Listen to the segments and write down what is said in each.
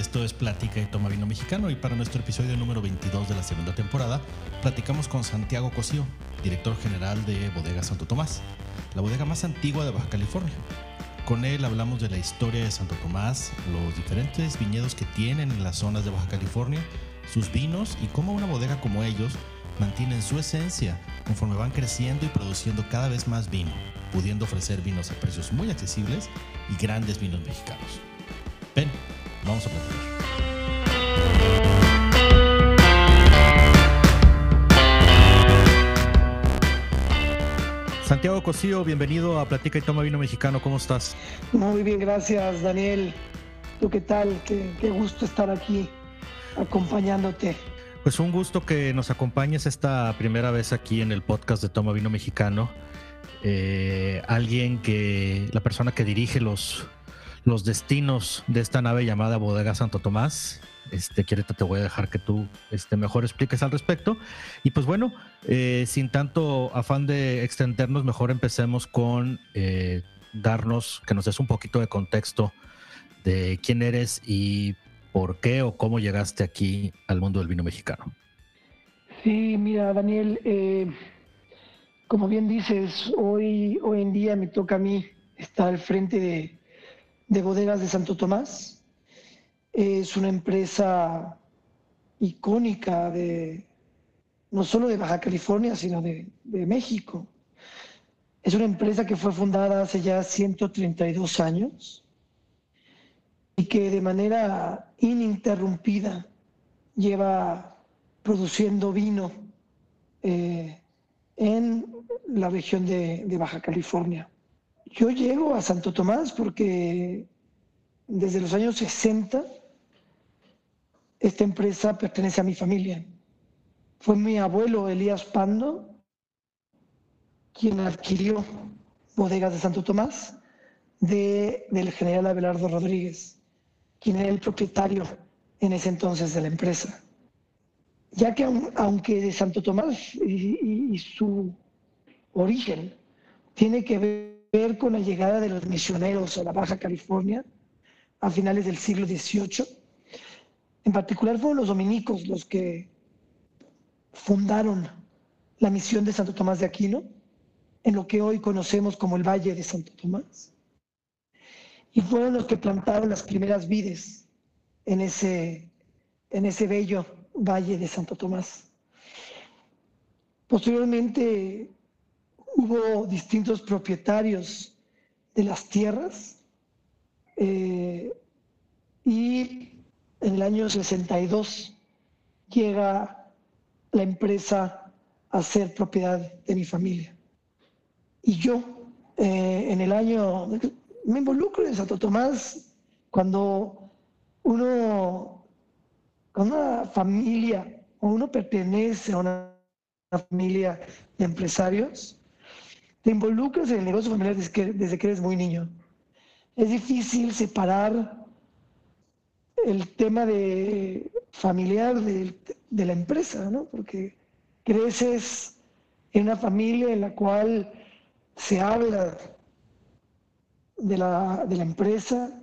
esto es Plática y Toma Vino Mexicano y para nuestro episodio número 22 de la segunda temporada platicamos con Santiago Cosío, director general de Bodega Santo Tomás, la bodega más antigua de Baja California. Con él hablamos de la historia de Santo Tomás, los diferentes viñedos que tienen en las zonas de Baja California, sus vinos y cómo una bodega como ellos mantienen su esencia conforme van creciendo y produciendo cada vez más vino, pudiendo ofrecer vinos a precios muy accesibles y grandes vinos mexicanos. Ven, vamos a platicar. Santiago Cosío, bienvenido a Platica y Toma Vino Mexicano. ¿Cómo estás? Muy bien, gracias, Daniel. ¿Tú qué tal? Qué, qué gusto estar aquí acompañándote. Pues un gusto que nos acompañes esta primera vez aquí en el podcast de Toma Vino Mexicano. Eh, alguien que, la persona que dirige los, los destinos de esta nave llamada Bodega Santo Tomás. Este, Quiereta, te voy a dejar que tú este, mejor expliques al respecto. Y pues bueno, eh, sin tanto afán de extendernos, mejor empecemos con eh, darnos, que nos des un poquito de contexto de quién eres y por qué o cómo llegaste aquí al mundo del vino mexicano. Sí, mira, Daniel, eh, como bien dices, hoy, hoy en día me toca a mí estar al frente de, de Bodegas de Santo Tomás. Es una empresa icónica de no solo de Baja California, sino de, de México. Es una empresa que fue fundada hace ya 132 años y que de manera ininterrumpida lleva produciendo vino eh, en la región de, de, Baja California. Yo llego a Santo Tomás porque desde los años 60 esta empresa pertenece a mi familia. Fue mi abuelo Elías Pando quien adquirió bodegas de Santo Tomás de, del general Abelardo Rodríguez quien era el propietario en ese entonces de la empresa. Ya que aunque de Santo Tomás y, y, su origen tiene que ver con la llegada de los misioneros a la Baja California a finales del siglo XVIII, en particular fueron los dominicos los que fundaron la misión de Santo Tomás de Aquino, en lo que hoy conocemos como el Valle de Santo Tomás y fueron los que plantaron las primeras vides en ese, en ese bello valle de Santo Tomás. Posteriormente hubo distintos propietarios de las tierras eh, y en el año 62 llega la empresa a ser propiedad de mi familia. Y yo, eh, en el año me involucro en Santo Tomás cuando uno, con una familia o uno pertenece a una familia de empresarios, te involucras en el negocio familiar desde que, desde que eres muy niño. Es difícil separar el tema de familiar de, la empresa, ¿no? Porque creces en una familia en la cual se habla de la, de la empresa,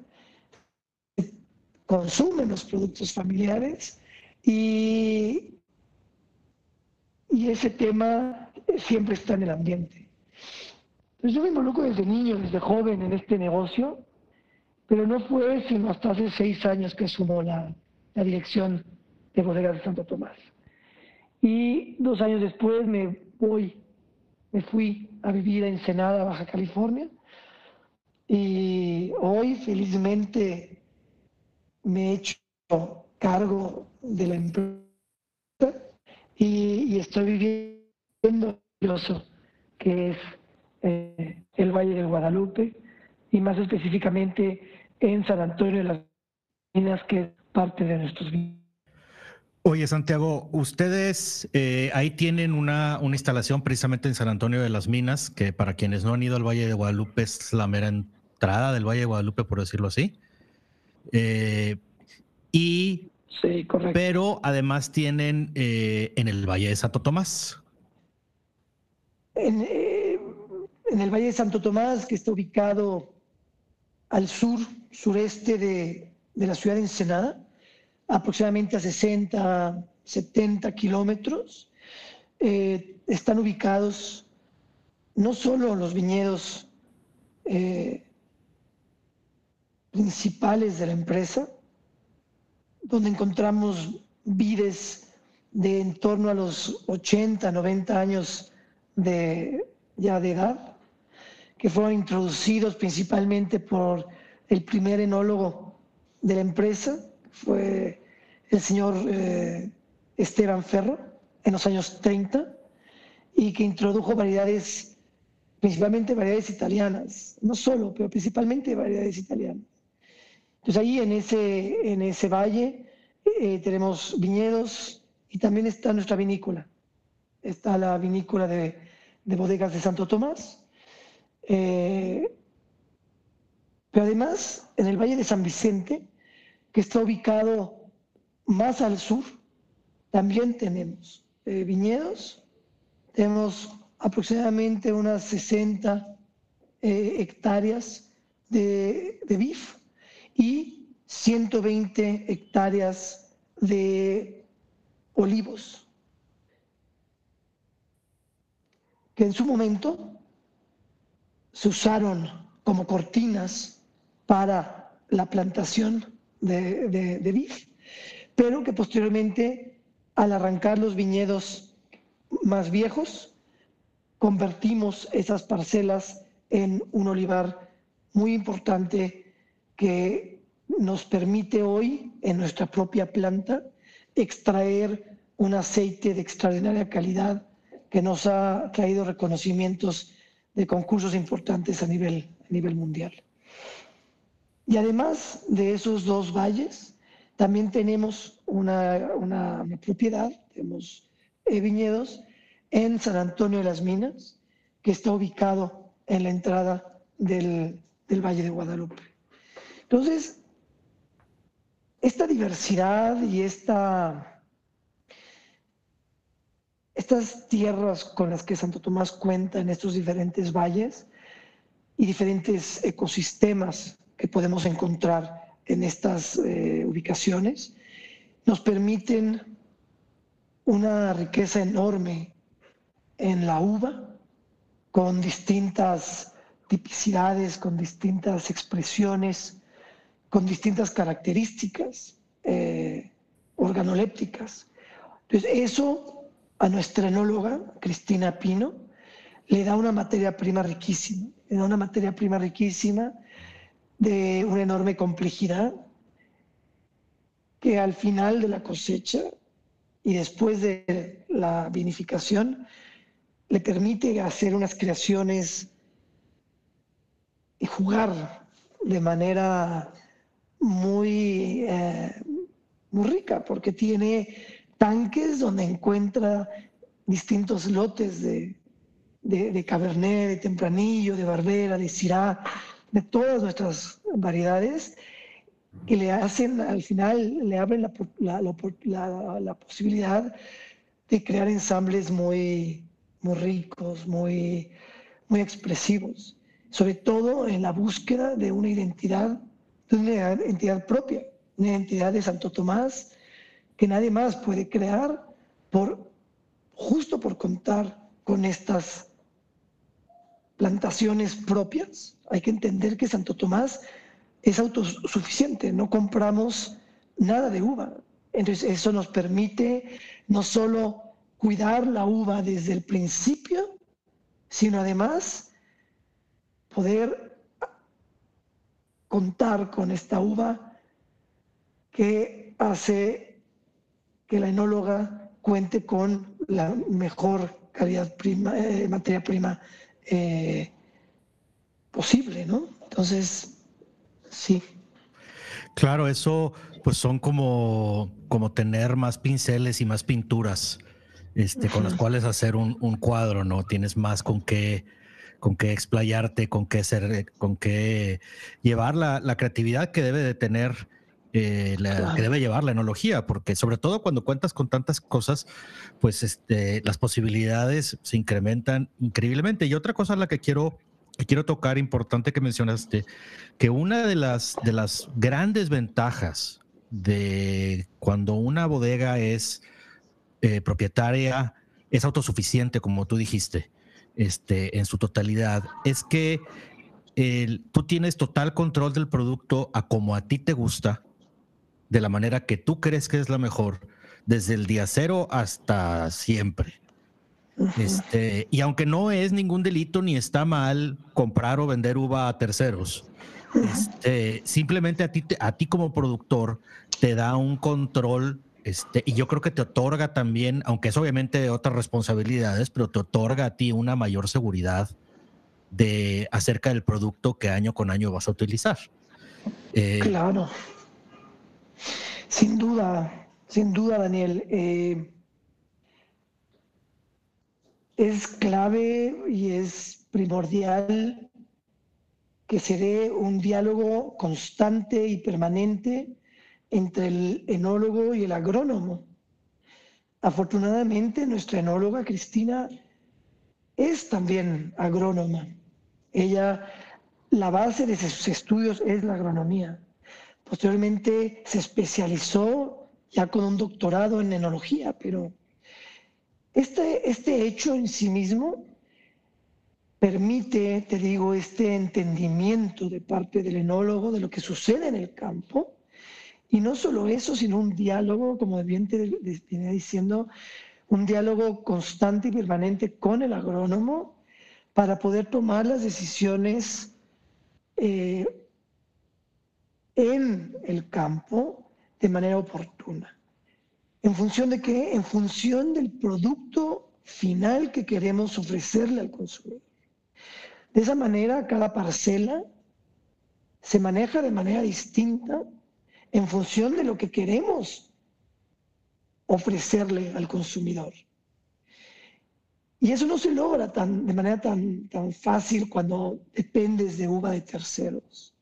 consumen los productos familiares y, y ese tema siempre está en el ambiente. Entonces yo me involucro desde niño, desde joven en este negocio, pero no fue sino hasta hace seis años que asumo la, la dirección de Bodegas de Santo Tomás. Y dos años después me voy, me fui a vivir a Ensenada, Baja California, y hoy felizmente me he hecho cargo de la empresa y, estoy viviendo que es eh, el Valle de Guadalupe y más específicamente en San Antonio de las Minas, que es parte de nuestros. Oye, Santiago, ustedes eh, ahí tienen una, una, instalación precisamente en San Antonio de las Minas, que para quienes no han ido al Valle de Guadalupe es la mera entrada del Valle de Guadalupe, por decirlo así. Eh, y, sí, correcto. Pero además tienen eh, en el Valle de Santo Tomás. En, eh, en, el Valle de Santo Tomás, que está ubicado al sur, sureste de, de la ciudad de Ensenada, aproximadamente a 60, 70 kilómetros. Eh, están ubicados no solo los viñedos eh, principales de la empresa, donde encontramos vides de en torno a los 80, 90 años de, ya de edad, que fueron introducidos principalmente por el primer enólogo de la empresa, fue el señor eh, Esteban Ferro, en los años 30, y que introdujo variedades, principalmente variedades italianas, no solo, pero principalmente variedades italianas. Entonces ahí en ese, en ese valle eh, tenemos viñedos y también está nuestra vinícola. Está la vinícola de, de bodegas de Santo Tomás. Eh, pero además, en el Valle de San Vicente, que está ubicado más al sur, también tenemos eh, viñedos. Tenemos aproximadamente unas 60 hectáreas de, de BIF y 120 hectáreas de olivos, que en su momento se usaron como cortinas para la plantación de, de, pero que posteriormente, al arrancar los viñedos más viejos, convertimos esas parcelas en un olivar muy importante que nos permite hoy en nuestra propia planta extraer un aceite de extraordinaria calidad que nos ha traído reconocimientos de concursos importantes a nivel, a nivel mundial. Y además de esos dos valles, también tenemos una, una, propiedad, tenemos eh, viñedos en San Antonio de las Minas, que está ubicado en la entrada del, del Valle de Guadalupe. Entonces, esta diversidad y esta, estas tierras con las que Santo Tomás cuenta en estos diferentes valles y diferentes ecosistemas que podemos encontrar en estas eh, ubicaciones, nos permiten una riqueza enorme en la uva, con distintas tipicidades, con distintas expresiones, con distintas características eh, organolépticas. Entonces, eso a nuestra enóloga, Cristina Pino, le da una materia prima riquísima, le da una materia prima riquísima de una enorme complejidad que al final de la cosecha y después de la vinificación le permite hacer unas creaciones y jugar de manera muy, eh, muy rica, porque tiene tanques donde encuentra distintos lotes de, de, Cabernet, de Tempranillo, de Barbera, de Syrah, de todas nuestras variedades, que le hacen, al final, le abren la, la, la, posibilidad de crear ensambles muy, muy ricos, muy, muy expresivos, sobre todo en la búsqueda de una identidad una entidad propia, una entidad de Santo Tomás que nadie más puede crear por, justo por contar con estas plantaciones propias. Hay que entender que Santo Tomás es autosuficiente, no compramos nada de uva. Entonces eso nos permite no solo cuidar la uva desde el principio, sino además poder contar con esta uva que hace que la enóloga cuente con la mejor calidad prima, eh, materia prima eh, posible, ¿no? Entonces, sí. Claro, eso pues son como, como tener más pinceles y más pinturas este, con las cuales hacer un, un cuadro, ¿no? Tienes más con qué con qué explayarte, con qué ser, con qué llevar la, creatividad que debe de tener, eh, que debe llevar la enología, porque sobre todo cuando cuentas con tantas cosas, pues este, las posibilidades se incrementan increíblemente. Y otra cosa a la que quiero quiero tocar, importante que mencionaste, que una de las, de las grandes ventajas de cuando una bodega es eh, propietaria, es autosuficiente, como tú dijiste, este, en su totalidad, es que tú tienes total control del producto a como a ti te gusta, de la manera que tú crees que es la mejor, desde el día cero hasta siempre. Este, y aunque no es ningún delito ni está mal comprar o vender uva a terceros, este, simplemente a ti, a ti como productor te da un control este, y yo creo que te otorga también, aunque es obviamente otras responsabilidades, pero te otorga a ti una mayor seguridad de acerca del producto que año con año vas a utilizar. Eh, claro. Sin duda, sin duda, Daniel. Eh, es clave y es primordial que se dé un diálogo constante y permanente entre el enólogo y el agrónomo. Afortunadamente, nuestra enóloga Cristina es también agrónoma. Ella, la base de sus estudios es la agronomía. Posteriormente se especializó ya con un doctorado en enología, pero este, este hecho en sí mismo permite, te digo, este entendimiento de parte del enólogo de lo que sucede en el campo. Y no solo eso, sino un diálogo, como bien te viene diciendo, un diálogo constante y permanente con el agrónomo para poder tomar las decisiones eh, en el campo de manera oportuna. ¿En función de qué? En función del producto final que queremos ofrecerle al consumidor. De esa manera, cada parcela se maneja de manera distinta en función de lo que queremos ofrecerle al consumidor. Y eso no se logra tan, de manera tan, tan fácil cuando dependes de uva de terceros.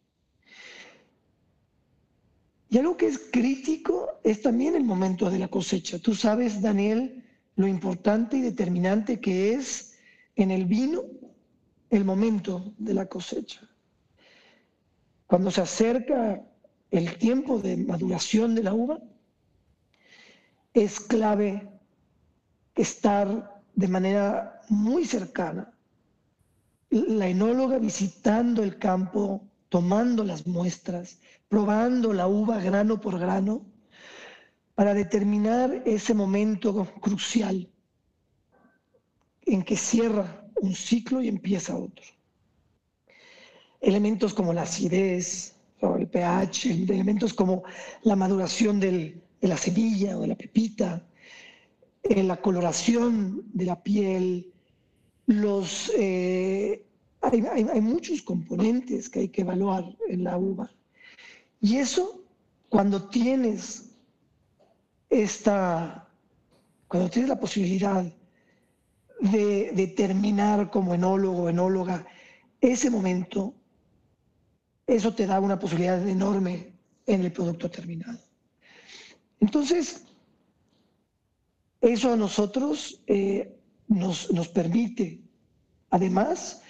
Y algo que es crítico es también el momento de la cosecha. Tú sabes, Daniel, lo importante y determinante que es en el vino el momento de la cosecha. Cuando se acerca el tiempo de maduración de la uva, es clave estar de manera muy cercana. La enóloga visitando el campo, tomando las muestras, probando la uva grano por grano, para determinar ese momento crucial en que cierra un ciclo y empieza otro. Elementos como la acidez, o el pH, elementos como la maduración de la semilla o de la pepita, eh, la coloración de la piel, los eh, hay, muchos componentes que hay que evaluar en la uva. Y eso, cuando tienes esta, cuando tienes la posibilidad de determinar como enólogo enóloga ese momento, eso te da una posibilidad enorme en el producto terminado. Entonces, eso a nosotros eh, nos, nos permite, además,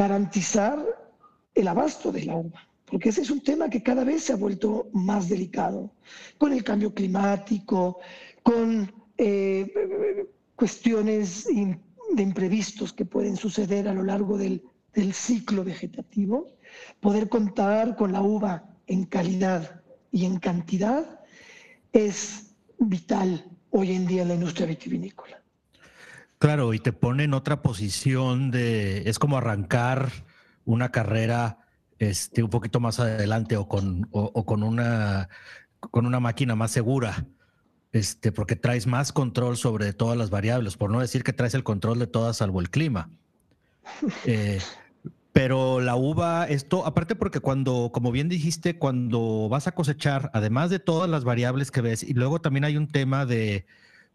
garantizar el abasto del agua, porque ese es un tema que cada vez se ha vuelto más delicado, con el cambio climático, con eh, cuestiones de imprevistos que pueden suceder a lo largo del, del ciclo vegetativo, poder contar con la uva en calidad y en cantidad es vital hoy en día en la industria vitivinícola. Claro, y te pone en otra posición de, es como arrancar una carrera este, un poquito más adelante o con, o, con, una, con una máquina más segura, este, porque traes más control sobre todas las variables, por no decir que traes el control de todas salvo el clima. Eh, pero la uva, esto, aparte porque cuando, como bien dijiste, cuando vas a cosechar, además de todas las variables que ves, y luego también hay un tema de,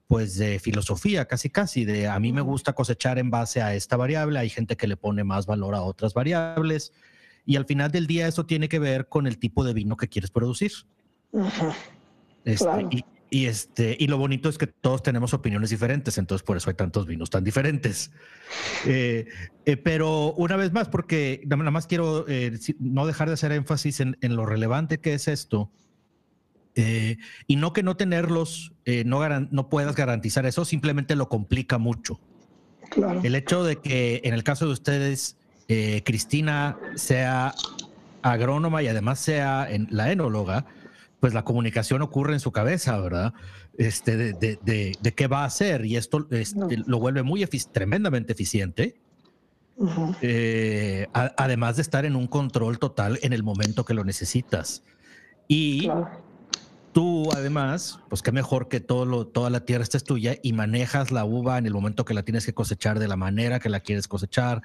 pues de filosofía, casi casi, de a mí me gusta cosechar en base a esta variable, hay gente que le pone más valor a otras variables, y al final del día eso tiene que ver con el tipo de vino que quieres producir. Este, Y, este, y lo bonito es que todos tenemos opiniones diferentes, entonces por eso hay tantos vinos tan diferentes. Eh, eh, pero una vez más, porque nada más quiero eh, no dejar de hacer énfasis en, lo relevante que es esto. Y no que no tenerlos, no, no puedas garantizar eso, simplemente lo complica mucho. Claro. El hecho de que en el caso de ustedes, Cristina sea agrónoma y además sea en, la enóloga, pues la comunicación ocurre en su cabeza, ¿verdad? Este, de, de, qué va a hacer y esto este, lo vuelve muy tremendamente eficiente. Eh, además de estar en un control total en el momento que lo necesitas. Y tú, además, pues qué mejor que todo lo, toda la tierra estés tuya y manejas la uva en el momento que la tienes que cosechar de la manera que la quieres cosechar.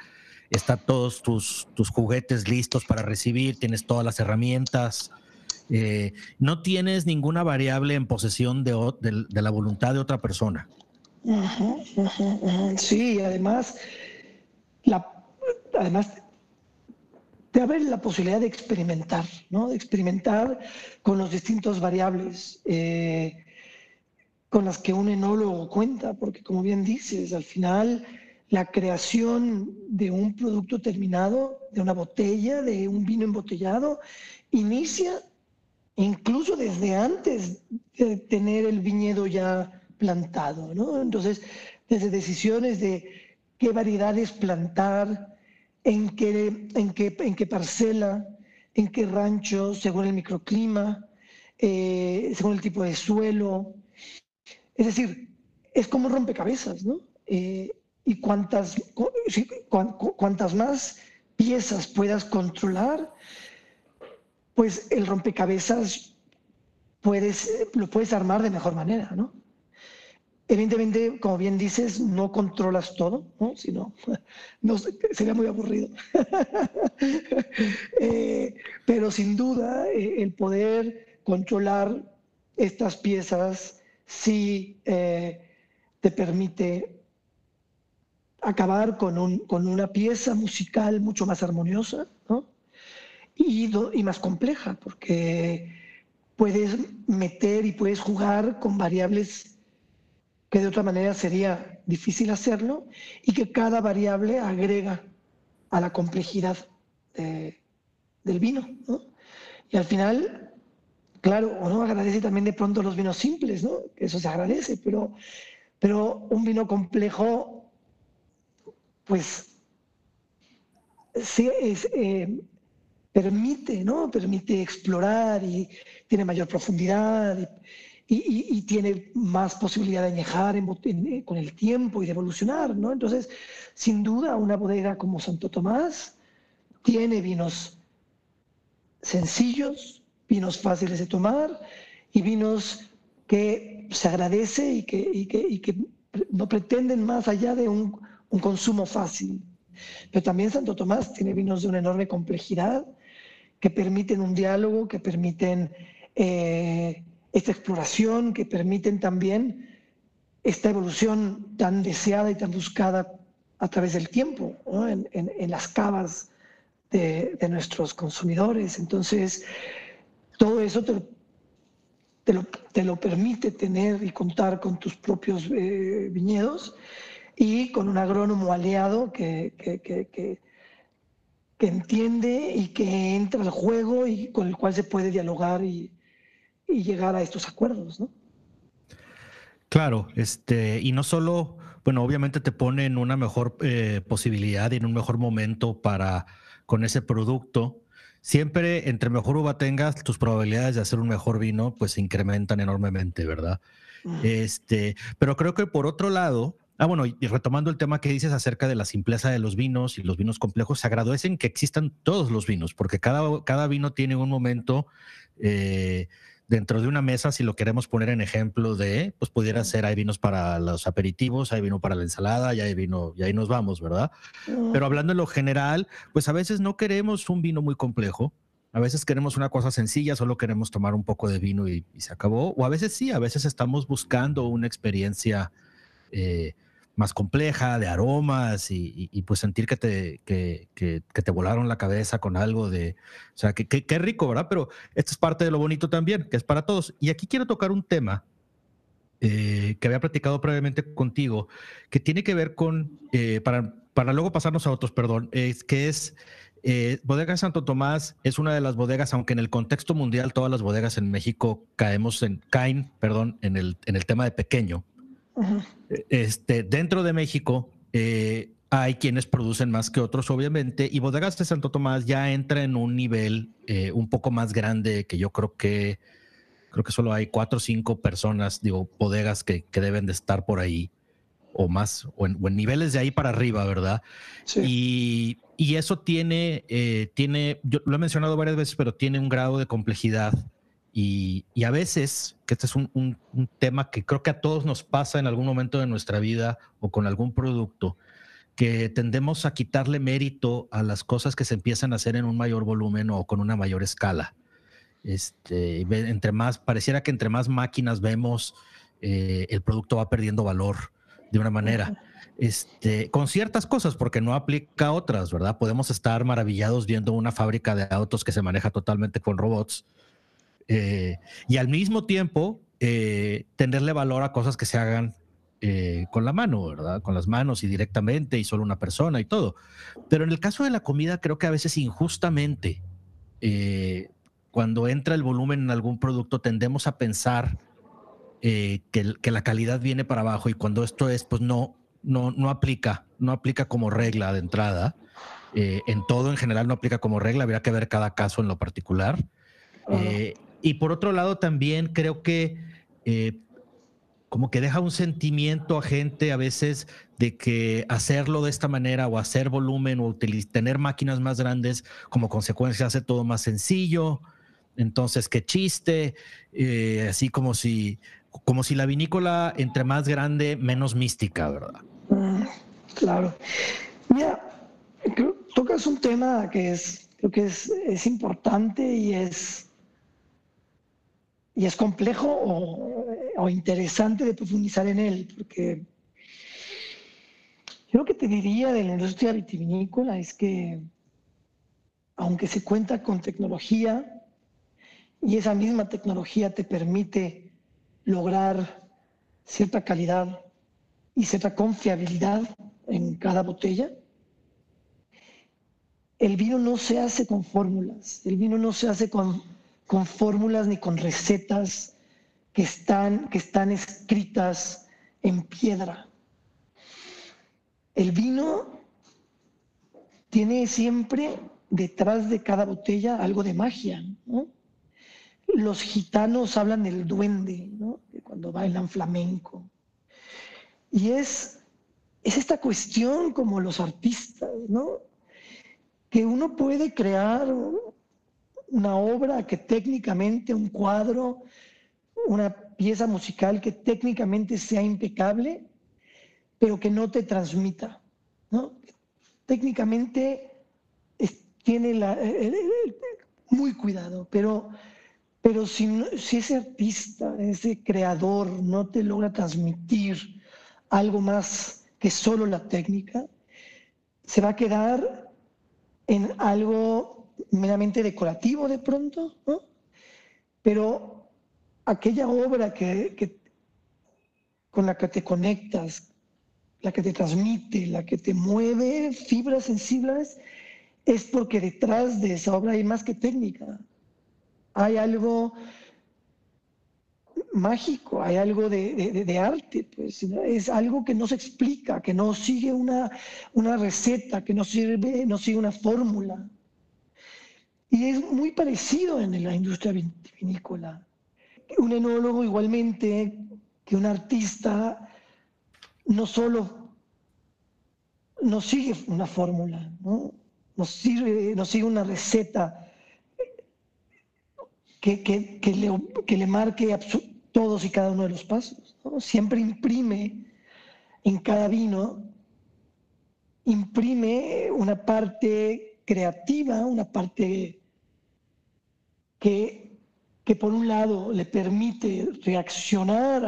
Están todos tus, tus juguetes listos para recibir, tienes todas las herramientas. Eh, no tienes ninguna variable en posesión de, la voluntad de otra persona. Sí, además, la, además te abre la posibilidad de experimentar, ¿no? De experimentar con los distintos variables eh, con las que un enólogo cuenta, porque como bien dices, al final la creación de un producto terminado, de una botella, de un vino embotellado, inicia incluso desde antes de tener el viñedo ya plantado, ¿no? Entonces, desde decisiones de qué variedades plantar, en qué, en qué, en qué parcela, en qué rancho, según el microclima, eh, según el tipo de suelo. Es decir, es como rompecabezas, ¿no? Eh, y cuantas, cuantas más piezas puedas controlar, pues el rompecabezas puedes, lo puedes armar de mejor manera, ¿no? Evidentemente, como bien dices, no controlas todo, ¿no? Sino, no, sería muy aburrido. Eh, pero sin duda, eh, el poder controlar estas piezas sí eh, te permite acabar con, un, con una pieza musical mucho más armoniosa, ¿no? y, más compleja, porque puedes meter y puedes jugar con variables que de otra manera sería difícil hacerlo y que cada variable agrega a la complejidad del vino. Y al final, claro, uno agradece también de pronto los vinos simples, ¿no? eso se agradece, pero, pero un vino complejo, pues sí, eh, permite, ¿no? Permite explorar y tiene mayor profundidad tiene más posibilidad de añejar eh, con el tiempo y de evolucionar, ¿no? Entonces, sin duda, una bodega como Santo Tomás tiene vinos sencillos, vinos fáciles de tomar y vinos que se agradece y que, no pretenden más allá de un, un consumo fácil. Pero también Santo Tomás tiene vinos de una enorme complejidad que permiten un diálogo, que permiten eh, esta exploración, que permiten también esta evolución tan deseada y tan buscada a través del tiempo, en, las cavas de, nuestros consumidores. Entonces, todo eso te, lo, permite tener y contar con tus propios eh, viñedos y con un agrónomo aliado que, que que entiende y que entra al juego y con el cual se puede dialogar y, llegar a estos acuerdos, ¿no? Claro, este, y no solo, bueno, obviamente te pone en una mejor eh, posibilidad y en un mejor momento para con ese producto. Siempre entre mejor uva tengas, tus probabilidades de hacer un mejor vino pues se incrementan enormemente, ¿verdad? Este, pero creo que por otro lado, Ah, bueno, y retomando el tema que dices acerca de la simpleza de los vinos y los vinos complejos, se agradecen que existan todos los vinos, porque cada, cada vino tiene un momento eh, dentro de una mesa, si lo queremos poner en ejemplo de, pues pudiera ser, hay vinos para los aperitivos, hay vino para la ensalada, y hay vino, y ahí nos vamos, ¿verdad? Pero hablando en lo general, pues a veces no queremos un vino muy complejo, a veces queremos una cosa sencilla, solo queremos tomar un poco de vino y, se acabó. O a veces sí, a veces estamos buscando una experiencia eh, más compleja, de aromas y, pues sentir que te, que, te volaron la cabeza con algo de, o sea, que, qué rico, ¿verdad? Pero esto es parte de lo bonito también, que es para todos. Y aquí quiero tocar un tema eh, que había platicado previamente contigo, que tiene que ver con, eh, para, para luego pasarnos a otros, perdón, es que es eh, Bodega Santo Tomás es una de las bodegas, aunque en el contexto mundial todas las bodegas en México caemos en, caen, perdón, en el, en el tema de pequeño. Este, dentro de México hay quienes producen más que otros, obviamente, y Bodegas de Santo Tomás ya entra en un nivel un poco más grande que yo creo que Creo que solo hay cuatro o cinco personas, digo, bodegas que, deben de estar por ahí o más, o en, niveles de ahí para arriba, ¿verdad? Sí. Y, eso tiene, eh, tiene, yo lo he mencionado varias veces, pero tiene un grado de complejidad y, a veces, que este es un, un, tema que creo que a todos nos pasa en algún momento de nuestra vida o con algún producto, que tendemos a quitarle mérito a las cosas que se empiezan a hacer en un mayor volumen o con una mayor escala. Este, entre más, pareciera que entre más máquinas vemos, eh, el producto va perdiendo valor de una manera. Este, con ciertas cosas, porque no aplica a otras, ¿verdad? Podemos estar maravillados viendo una fábrica de autos que se maneja totalmente con robots eh, y al mismo tiempo eh, tenerle valor a cosas que se hagan con la mano, ¿verdad? Con las manos y directamente y solo una persona y todo. Pero en el caso de la comida, creo que a veces injustamente cuando entra el volumen en algún producto tendemos a pensar eh, que, la calidad viene para abajo y cuando esto es, pues no, no, no aplica, no aplica como regla de entrada. Eh, en todo en general no aplica como regla, habría que ver cada caso en lo particular. Eh, y por otro lado también creo que como que deja un sentimiento a gente a veces de que hacerlo de esta manera o hacer volumen o tener máquinas más grandes como consecuencia hace todo más sencillo. Entonces, qué chiste, eh, así como si, como si la vinícola entre más grande, menos mística, ¿verdad? Mm, claro. Mira, tocas un tema que es, creo que es, importante y es, y es complejo o, o, interesante de profundizar en él, porque yo lo que te diría de la industria vitivinícola es que, aunque se cuenta con tecnología, y esa misma tecnología te permite lograr cierta calidad y cierta confiabilidad en cada botella. El vino no se hace con fórmulas, el vino no se hace con, con fórmulas ni con recetas que están, que están escritas en piedra. El vino tiene siempre detrás de cada botella algo de magia, los gitanos hablan del duende, cuando bailan flamenco. Y es, es esta cuestión como los artistas. Que uno puede crear una obra que técnicamente, un cuadro, una pieza musical que técnicamente sea impecable, pero que no te transmita, ¿no? Técnicamente tiene la, muy cuidado, pero pero si, ese artista, ese creador no te logra transmitir algo más que solo la técnica, se va a quedar en algo meramente decorativo de pronto, ¿no? Pero aquella obra que, con la que te conectas, la que te transmite, la que te mueve fibras sensibles, es porque detrás de esa obra hay más que técnica hay algo mágico, hay algo de, arte, pues es algo que no se explica, que no sigue una, una receta, que no, sirve, no sigue una fórmula. Y es muy parecido en la industria vinícola. Un enólogo igualmente que un artista no solo no sigue una fórmula, no, no, sirve, no sigue una receta que, le, marque todos y cada uno de los pasos. Siempre imprime en cada vino, imprime una parte creativa, una parte que, que por un lado le permite reaccionar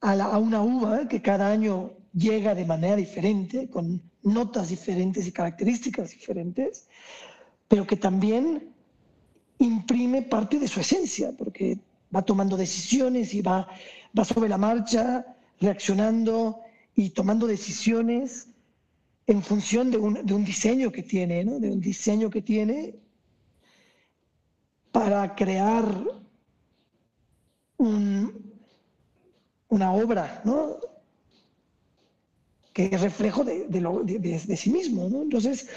a, a una uva que cada año llega de manera diferente, con notas diferentes y características diferentes, pero que también imprime parte de su esencia, porque va tomando decisiones y va va sobre la marcha, reaccionando y tomando decisiones en función de un, diseño que tiene, ¿no? de un diseño que tiene para crear una obra, ¿no? que es reflejo de, sí mismo. ¿no? Entonces,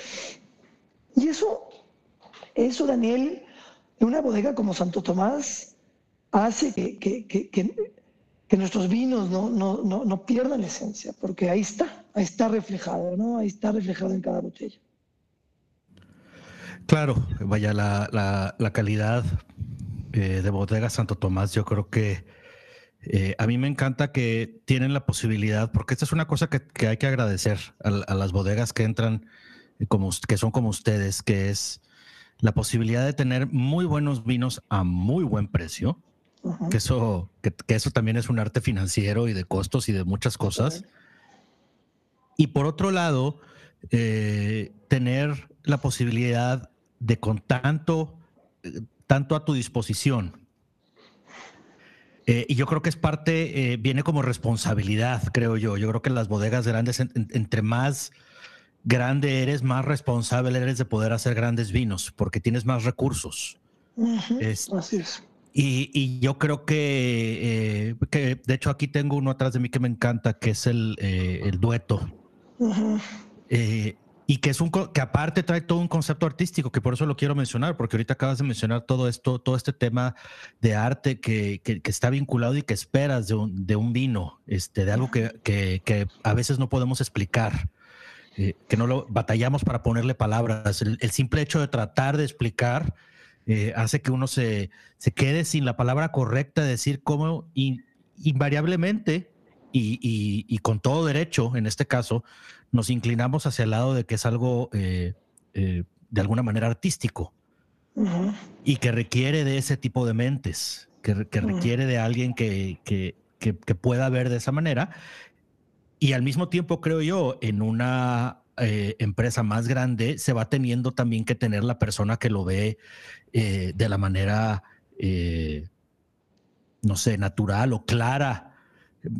y eso, eso, Daniel, en una bodega como Santo Tomás, hace que, que, nuestros vinos no, no, no, no, pierdan la esencia, porque ahí está, ahí está reflejado, ¿no? Ahí está reflejado en cada botella. Claro, vaya, la, la, calidad eh, de bodega Santo Tomás, yo creo que eh, a mí me encanta que tienen la posibilidad, porque esta es una cosa que, hay que agradecer a, las bodegas que entran, eh, como, que son como ustedes, que es la posibilidad de tener muy buenos vinos a muy buen precio, que, eso, que, eso también es un arte financiero y de costos y de muchas cosas. Y por otro lado, eh, tener la posibilidad de con tanto, tanto a tu disposición, eh, y yo creo que es parte, eh, viene como responsabilidad, creo yo. Yo creo que las bodegas grandes, entre más grande eres, más responsable eres de poder hacer grandes vinos, porque tienes más recursos. Así es. Y, yo creo que, eh, que, de hecho, aquí tengo uno atrás de mí que me encanta, que es el, el dueto y que es un que aparte trae todo un concepto artístico, que por eso lo quiero mencionar, porque ahorita acabas de mencionar todo esto, todo este tema de arte que, que, está vinculado y que esperas de un, de un vino, este, de algo que, que, a veces no podemos explicar. Eh, que no lo batallamos para ponerle palabras. El, simple hecho de tratar de explicar eh, hace que uno se, se, quede sin la palabra correcta, decir cómo invariablemente y, y, y, con todo derecho, en este caso, nos inclinamos hacia el lado de que es algo eh, eh, de alguna manera artístico. Y que requiere de ese tipo de mentes, que, requiere de alguien que, que, pueda ver de esa manera. Y al mismo tiempo, creo yo, en una eh, empresa más grande se va teniendo también que tener la persona que lo ve de la manera, no sé, natural o clara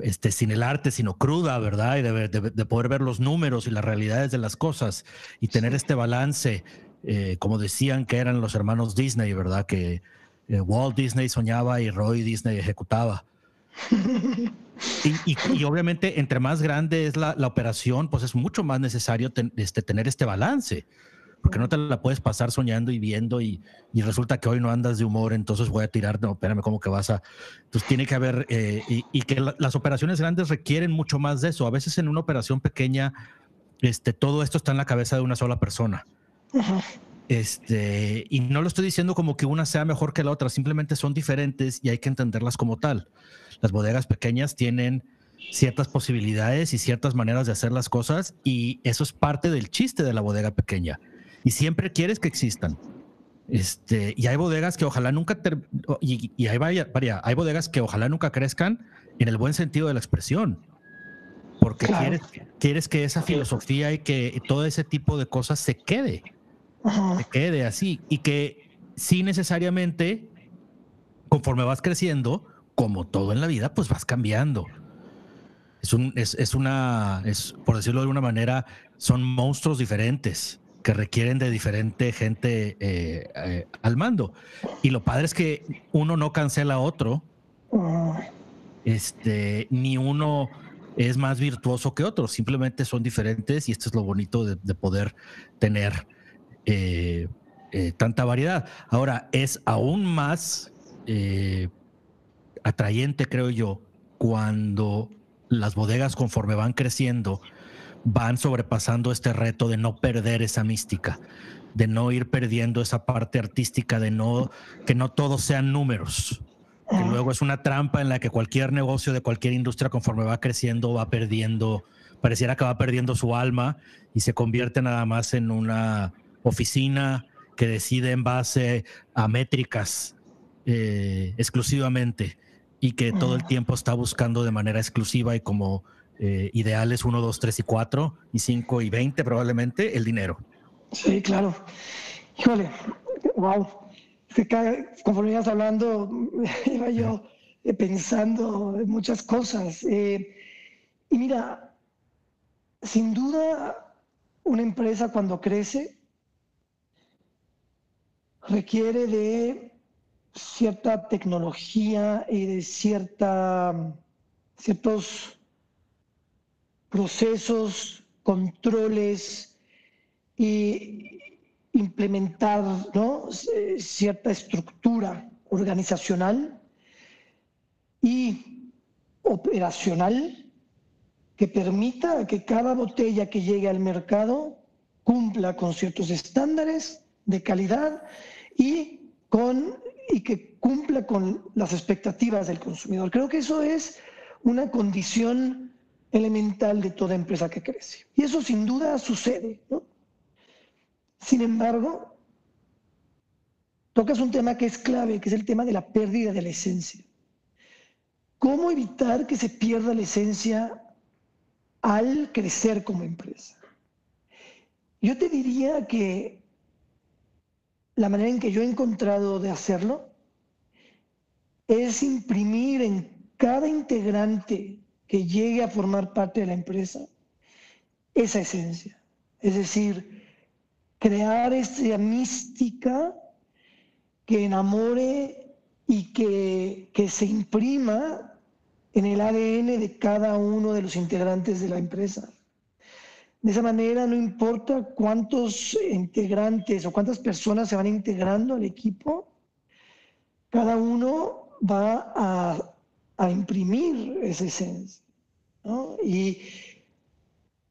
este, sin el arte, sino cruda, ¿verdad? Y de, poder ver los números y las realidades de las cosas y tener este balance, eh, como decían que eran los hermanos Disney, ¿verdad? Que eh, Walt Disney soñaba y Roy Disney ejecutaba. Y, obviamente, entre más grande es la, operación, pues es mucho más necesario este, tener este balance porque no te la puedes pasar soñando y viendo y, resulta que hoy no andas de humor, entonces voy a tirar, no, espérame, ¿cómo que vas a...? Entonces tiene que haber, eh, y, que las operaciones grandes requieren mucho más de eso. A veces en una operación pequeña, este, todo esto está en la cabeza de una sola persona. Este, y no lo estoy diciendo como que una sea mejor que la otra, simplemente son diferentes y hay que entenderlas como tal. Las bodegas pequeñas tienen ciertas posibilidades y ciertas maneras de hacer las cosas y eso es parte del chiste de la bodega pequeña y siempre quieres que existan. Este, y hay bodegas que ojalá nunca, y, y, hay, vaya, hay bodegas que ojalá nunca crezcan en el buen sentido de la expresión, porque quieres, quieres que esa filosofía y que todo ese tipo de cosas se quede, se quede así, y que sí necesariamente, conforme vas creciendo, como todo en la vida, pues vas cambiando. Es, un, es, es una, es, por decirlo de alguna manera, son monstruos diferentes que requieren de diferente gente eh, eh, al mando. Y lo padre es que uno no cancela a otro, este, ni uno es más virtuoso que otro, simplemente son diferentes y esto es lo bonito de, poder tener eh, tanta variedad. Ahora, es aún más atrayente, creo yo, cuando las bodegas conforme van creciendo, van sobrepasando este reto de no perder esa mística, de no ir perdiendo esa parte artística, de no que no todos sean números. Que luego es una trampa en la que cualquier negocio de cualquier industria conforme va creciendo va perdiendo, pareciera que va perdiendo su alma y se convierte nada más en una oficina que decide en base a métricas eh, exclusivamente y que todo el tiempo está buscando de manera exclusiva y como eh, ideales 1, 2, 3 y 4 y 5 y 20 probablemente, el dinero. Sí, claro. Híjole, wow. Conforme ibas hablando, iba yo eh, pensando en muchas cosas. Eh, y mira, sin duda, una empresa cuando crece requiere de cierta tecnología y de cierta, ciertos procesos, controles y implementar ¿no? cierta estructura organizacional y operacional que permita que cada botella que llegue al mercado cumpla con ciertos estándares de calidad y, con, y que cumpla con las expectativas del consumidor. Creo que eso es una condición elemental de toda empresa que crece. Y eso sin duda sucede. Sin embargo, tocas un tema que es clave, que es el tema de la pérdida de la esencia. ¿Cómo evitar que se pierda la esencia al crecer como empresa? Yo te diría que la manera en que yo he encontrado de hacerlo es imprimir en cada integrante que llegue a formar parte de la empresa esa esencia. Es decir, crear esa mística que enamore y que, que se imprima en el ADN de cada uno de los integrantes de la empresa. De esa manera, no importa cuántos integrantes o cuántas personas se van integrando al equipo, cada uno va a, a imprimir esa esencia. Y,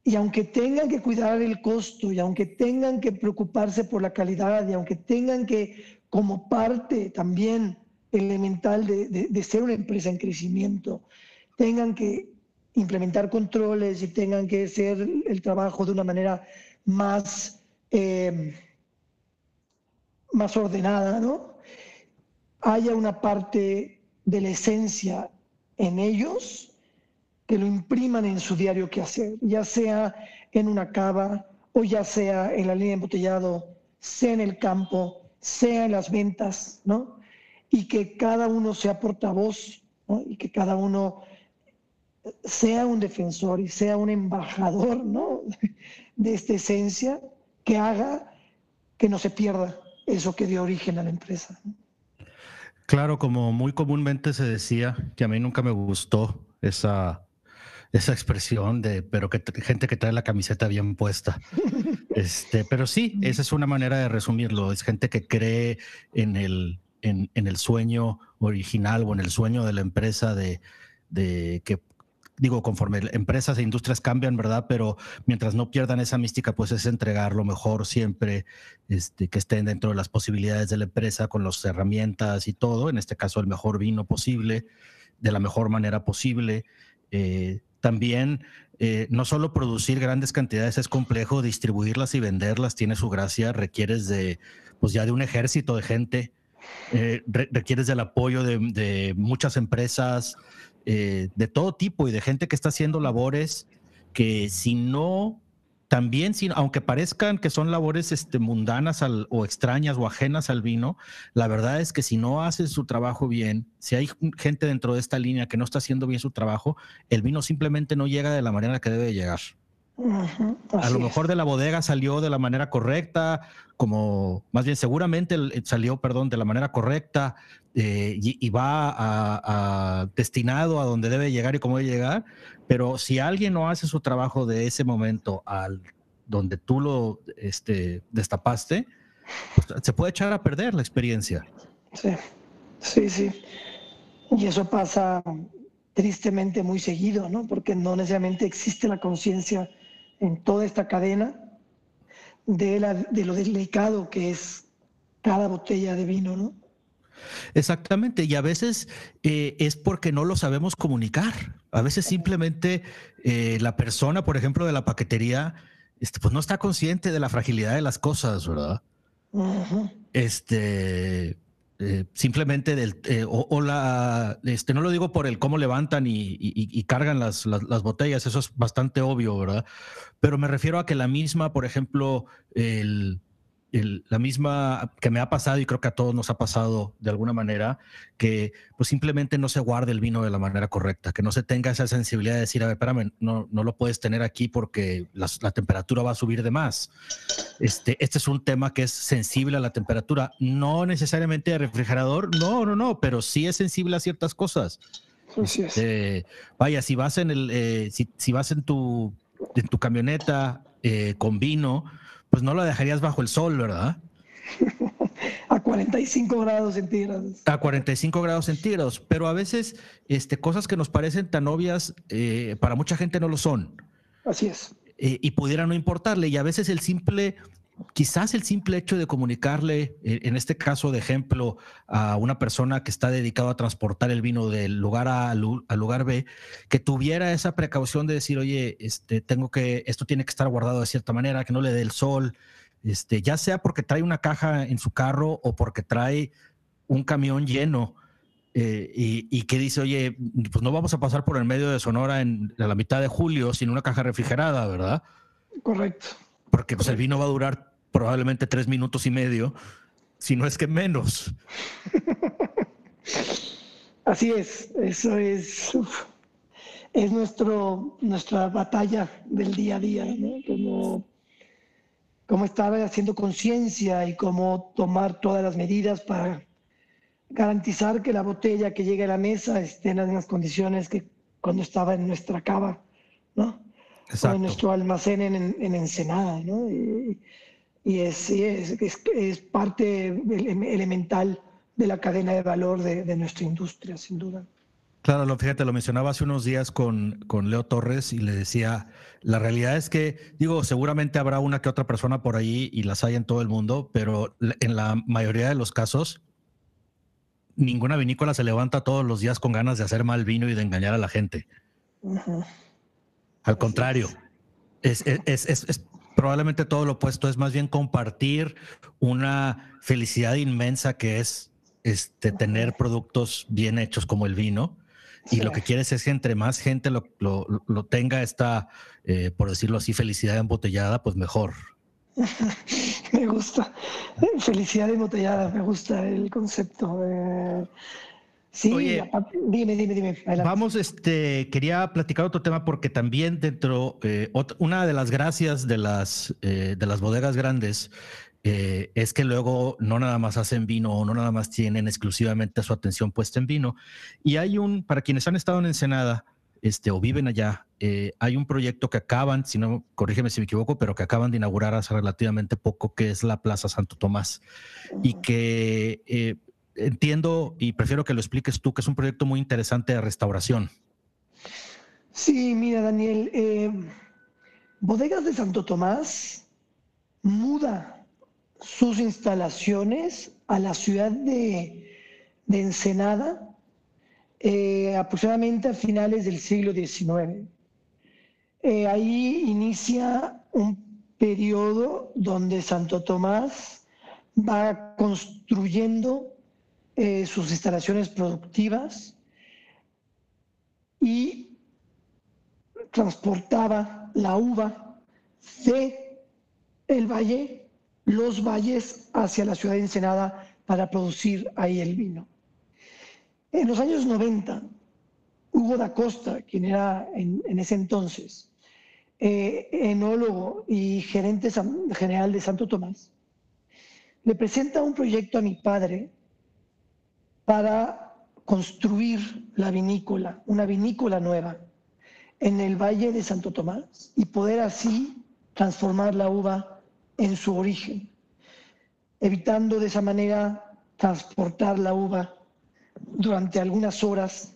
y aunque tengan que cuidar el costo, y aunque tengan que preocuparse por la calidad, y aunque tengan que, como parte también elemental de, ser una empresa en crecimiento, tengan que implementar controles y tengan que hacer el trabajo de una manera más, eh, más ordenada, ¿no? Haya una parte de la esencia en ellos que lo impriman en su diario que hacer, ya sea en una cava o ya sea en la línea de embotellado, sea en el campo, sea en las ventas, ¿no? y que cada uno sea portavoz y que cada uno sea un defensor y sea un embajador ¿no? de esta esencia que haga que no se pierda eso que dio origen a la empresa. Claro, como muy comúnmente se decía, que a mí nunca me gustó esa, esa expresión de, pero que gente que trae la camiseta bien puesta. Este, pero sí, esa es una manera de resumirlo. Es gente que cree en el, en, el sueño original o en el sueño de la empresa de, que digo, conforme empresas e industrias cambian, ¿verdad? Pero mientras no pierdan esa mística, pues es entregar lo mejor siempre, este, que estén dentro de las posibilidades de la empresa con las herramientas y todo, en este caso el mejor vino posible, de la mejor manera posible. Eh, también eh, no solo producir grandes cantidades es complejo, distribuirlas y venderlas tiene su gracia, requieres de, pues ya de un ejército de gente eh, requieres del apoyo de, muchas empresas eh, de todo tipo y de gente que está haciendo labores que si no, también, si, aunque parezcan que son labores este, mundanas o extrañas o ajenas al vino, la verdad es que si no hacen su trabajo bien, si hay gente dentro de esta línea que no está haciendo bien su trabajo, el vino simplemente no llega de la manera que debe llegar a lo mejor de la bodega salió de la manera correcta, como más bien seguramente salió, perdón, de la manera correcta eh, y, va a, destinado a donde debe llegar y cómo debe llegar, pero si alguien no hace su trabajo de ese momento al donde tú lo este, destapaste, pues, se puede echar a perder la experiencia. Sí, sí, sí. Y eso pasa tristemente muy seguido, ¿no? Porque no necesariamente existe la conciencia en toda esta cadena de, la, de lo delicado que es cada botella de vino, ¿no? Exactamente, y a veces eh, es porque no lo sabemos comunicar. A veces simplemente eh, la persona, por ejemplo, de la paquetería, este, pues no está consciente de la fragilidad de las cosas, ¿verdad? Este, eh, simplemente del, eh, o, la, este, no lo digo por el cómo levantan y, cargan las, botellas, eso es bastante obvio, ¿verdad? Pero me refiero a que la misma, por ejemplo, el, la misma que me ha pasado y creo que a todos nos ha pasado de alguna manera, que pues simplemente no se guarde el vino de la manera correcta, que no se tenga esa sensibilidad de decir, a ver, espérame, no, no lo puedes tener aquí porque la, temperatura va a subir de más. Este, este es un tema que es sensible a la temperatura, no necesariamente de refrigerador, no, no, no, pero sí es sensible a ciertas cosas. Este, vaya, si vas en el, eh, si, si, vas en tu, en tu camioneta eh, con vino, pues no lo dejarías bajo el sol, ¿verdad? a 45 grados centígrados. A 45 grados centígrados, pero a veces este, cosas que nos parecen tan obvias, eh, para mucha gente no lo son. Así es. Eh, y pudiera no importarle, y a veces el simple, quizás el simple hecho de comunicarle, eh, en este caso de ejemplo, a una persona que está dedicado a transportar el vino del lugar A al, lugar B, que tuviera esa precaución de decir, oye, este, tengo que, esto tiene que estar guardado de cierta manera, que no le dé el sol, este, ya sea porque trae una caja en su carro o porque trae un camión lleno. Eh, y, que dice, oye, pues no vamos a pasar por el medio de Sonora en, la mitad de julio sin una caja refrigerada, ¿verdad? Correcto. Porque pues, el vino va a durar probablemente tres minutos y medio, si no es que menos. Así es, eso es, es nuestro, nuestra batalla del día a día, ¿no? Como, como estar haciendo conciencia y cómo tomar todas las medidas para garantizar que la botella que llegue a la mesa esté en las mismas condiciones que cuando estaba en nuestra cava, ¿no? O en nuestro almacén en, en Ensenada, ¿no? Y, y es, es, es, parte elemental de la cadena de valor de, de, nuestra industria, sin duda. Claro, lo, fíjate, lo mencionaba hace unos días con, con Leo Torres y le decía, la realidad es que, digo, seguramente habrá una que otra persona por ahí y las hay en todo el mundo, pero en la mayoría de los casos, ninguna vinícola se levanta todos los días con ganas de hacer mal vino y de engañar a la gente. Al contrario, es, es, es, probablemente todo lo opuesto, es más bien compartir una felicidad inmensa que es este, tener productos bien hechos como el vino. Y lo que quieres es que entre más gente lo, lo, tenga esta, eh, por decirlo así, felicidad embotellada, pues mejor. me gusta. Felicidad embotellada, me gusta el concepto. Sí, dime, dime, dime. Vamos, este, quería platicar otro tema porque también dentro, eh, una de las gracias de las, eh, de las bodegas grandes eh, es que luego no nada más hacen vino o no nada más tienen exclusivamente su atención puesta en vino. Y hay un, para quienes han estado en Ensenada este, o viven allá, hay un proyecto que acaban, si no, corrígeme si me equivoco, pero que acaban de inaugurar hace relativamente poco, que es la Plaza Santo Tomás. Y que entiendo y prefiero que lo expliques tú, que es un proyecto muy interesante de restauración. Sí, mira, Daniel, eh, Bodegas de Santo Tomás muda sus instalaciones a la ciudad de, Ensenada eh, aproximadamente a finales del siglo XIX. Eh, ahí inicia un periodo donde Santo Tomás va construyendo eh, sus instalaciones productivas y transportaba la uva de el valle, los valles hacia la ciudad de Ensenada para producir ahí el vino. En los años 90, Hugo da Costa, quien era en, ese entonces eh, enólogo y gerente general de Santo Tomás, le presenta un proyecto a mi padre para construir la vinícola, una vinícola nueva en el Valle de Santo Tomás y poder así transformar la uva en su origen, evitando de esa manera transportar la uva durante algunas horas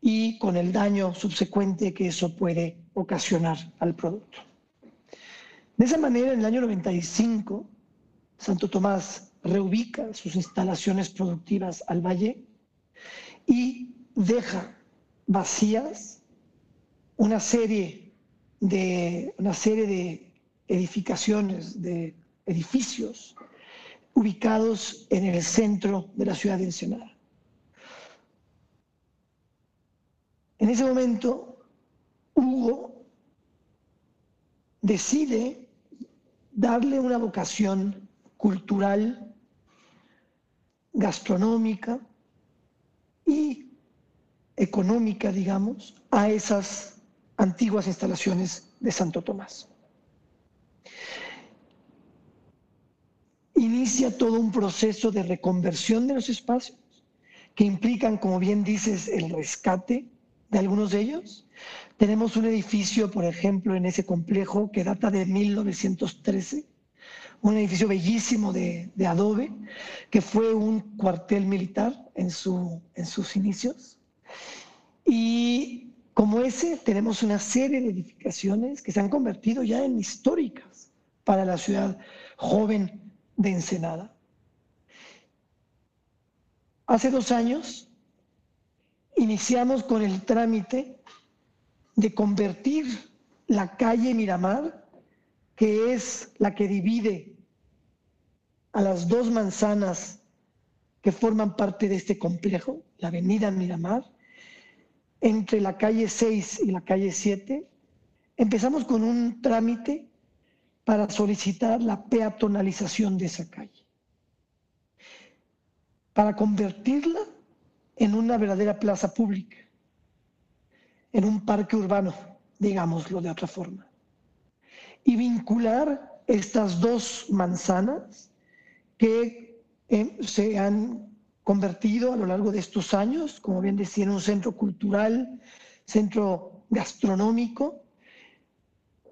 y con el daño subsecuente que eso puede ocasionar al producto. De esa manera, en el año 95, Santo Tomás reubica sus instalaciones productivas al valle y deja vacías una serie de, una serie de edificaciones, de edificios ubicados en el centro de la ciudad de Ensenada. En ese momento, Hugo decide darle una vocación cultural, gastronómica y económica, digamos, a esas antiguas instalaciones de Santo Tomás. Inicia todo un proceso de reconversión de los espacios que implican, como bien dices, el rescate de algunos de ellos. Tenemos un edificio, por ejemplo, en ese complejo que data de 1913, un edificio bellísimo de, adobe, que fue un cuartel militar en, su, en sus inicios. Y como ese, tenemos una serie de edificaciones que se han convertido ya en históricas para la ciudad joven de Ensenada. Hace dos años iniciamos con el trámite de convertir la calle Miramar, que es la que divide a las dos manzanas que forman parte de este complejo, la avenida Miramar, entre la calle 6 y la calle 7, empezamos con un trámite para solicitar la peatonalización de esa calle para convertirla en una verdadera plaza pública, en un parque urbano, digámoslo de otra forma, y vincular estas dos manzanas que eh, se han convertido a lo largo de estos años, como bien decía, en un centro cultural, centro gastronómico,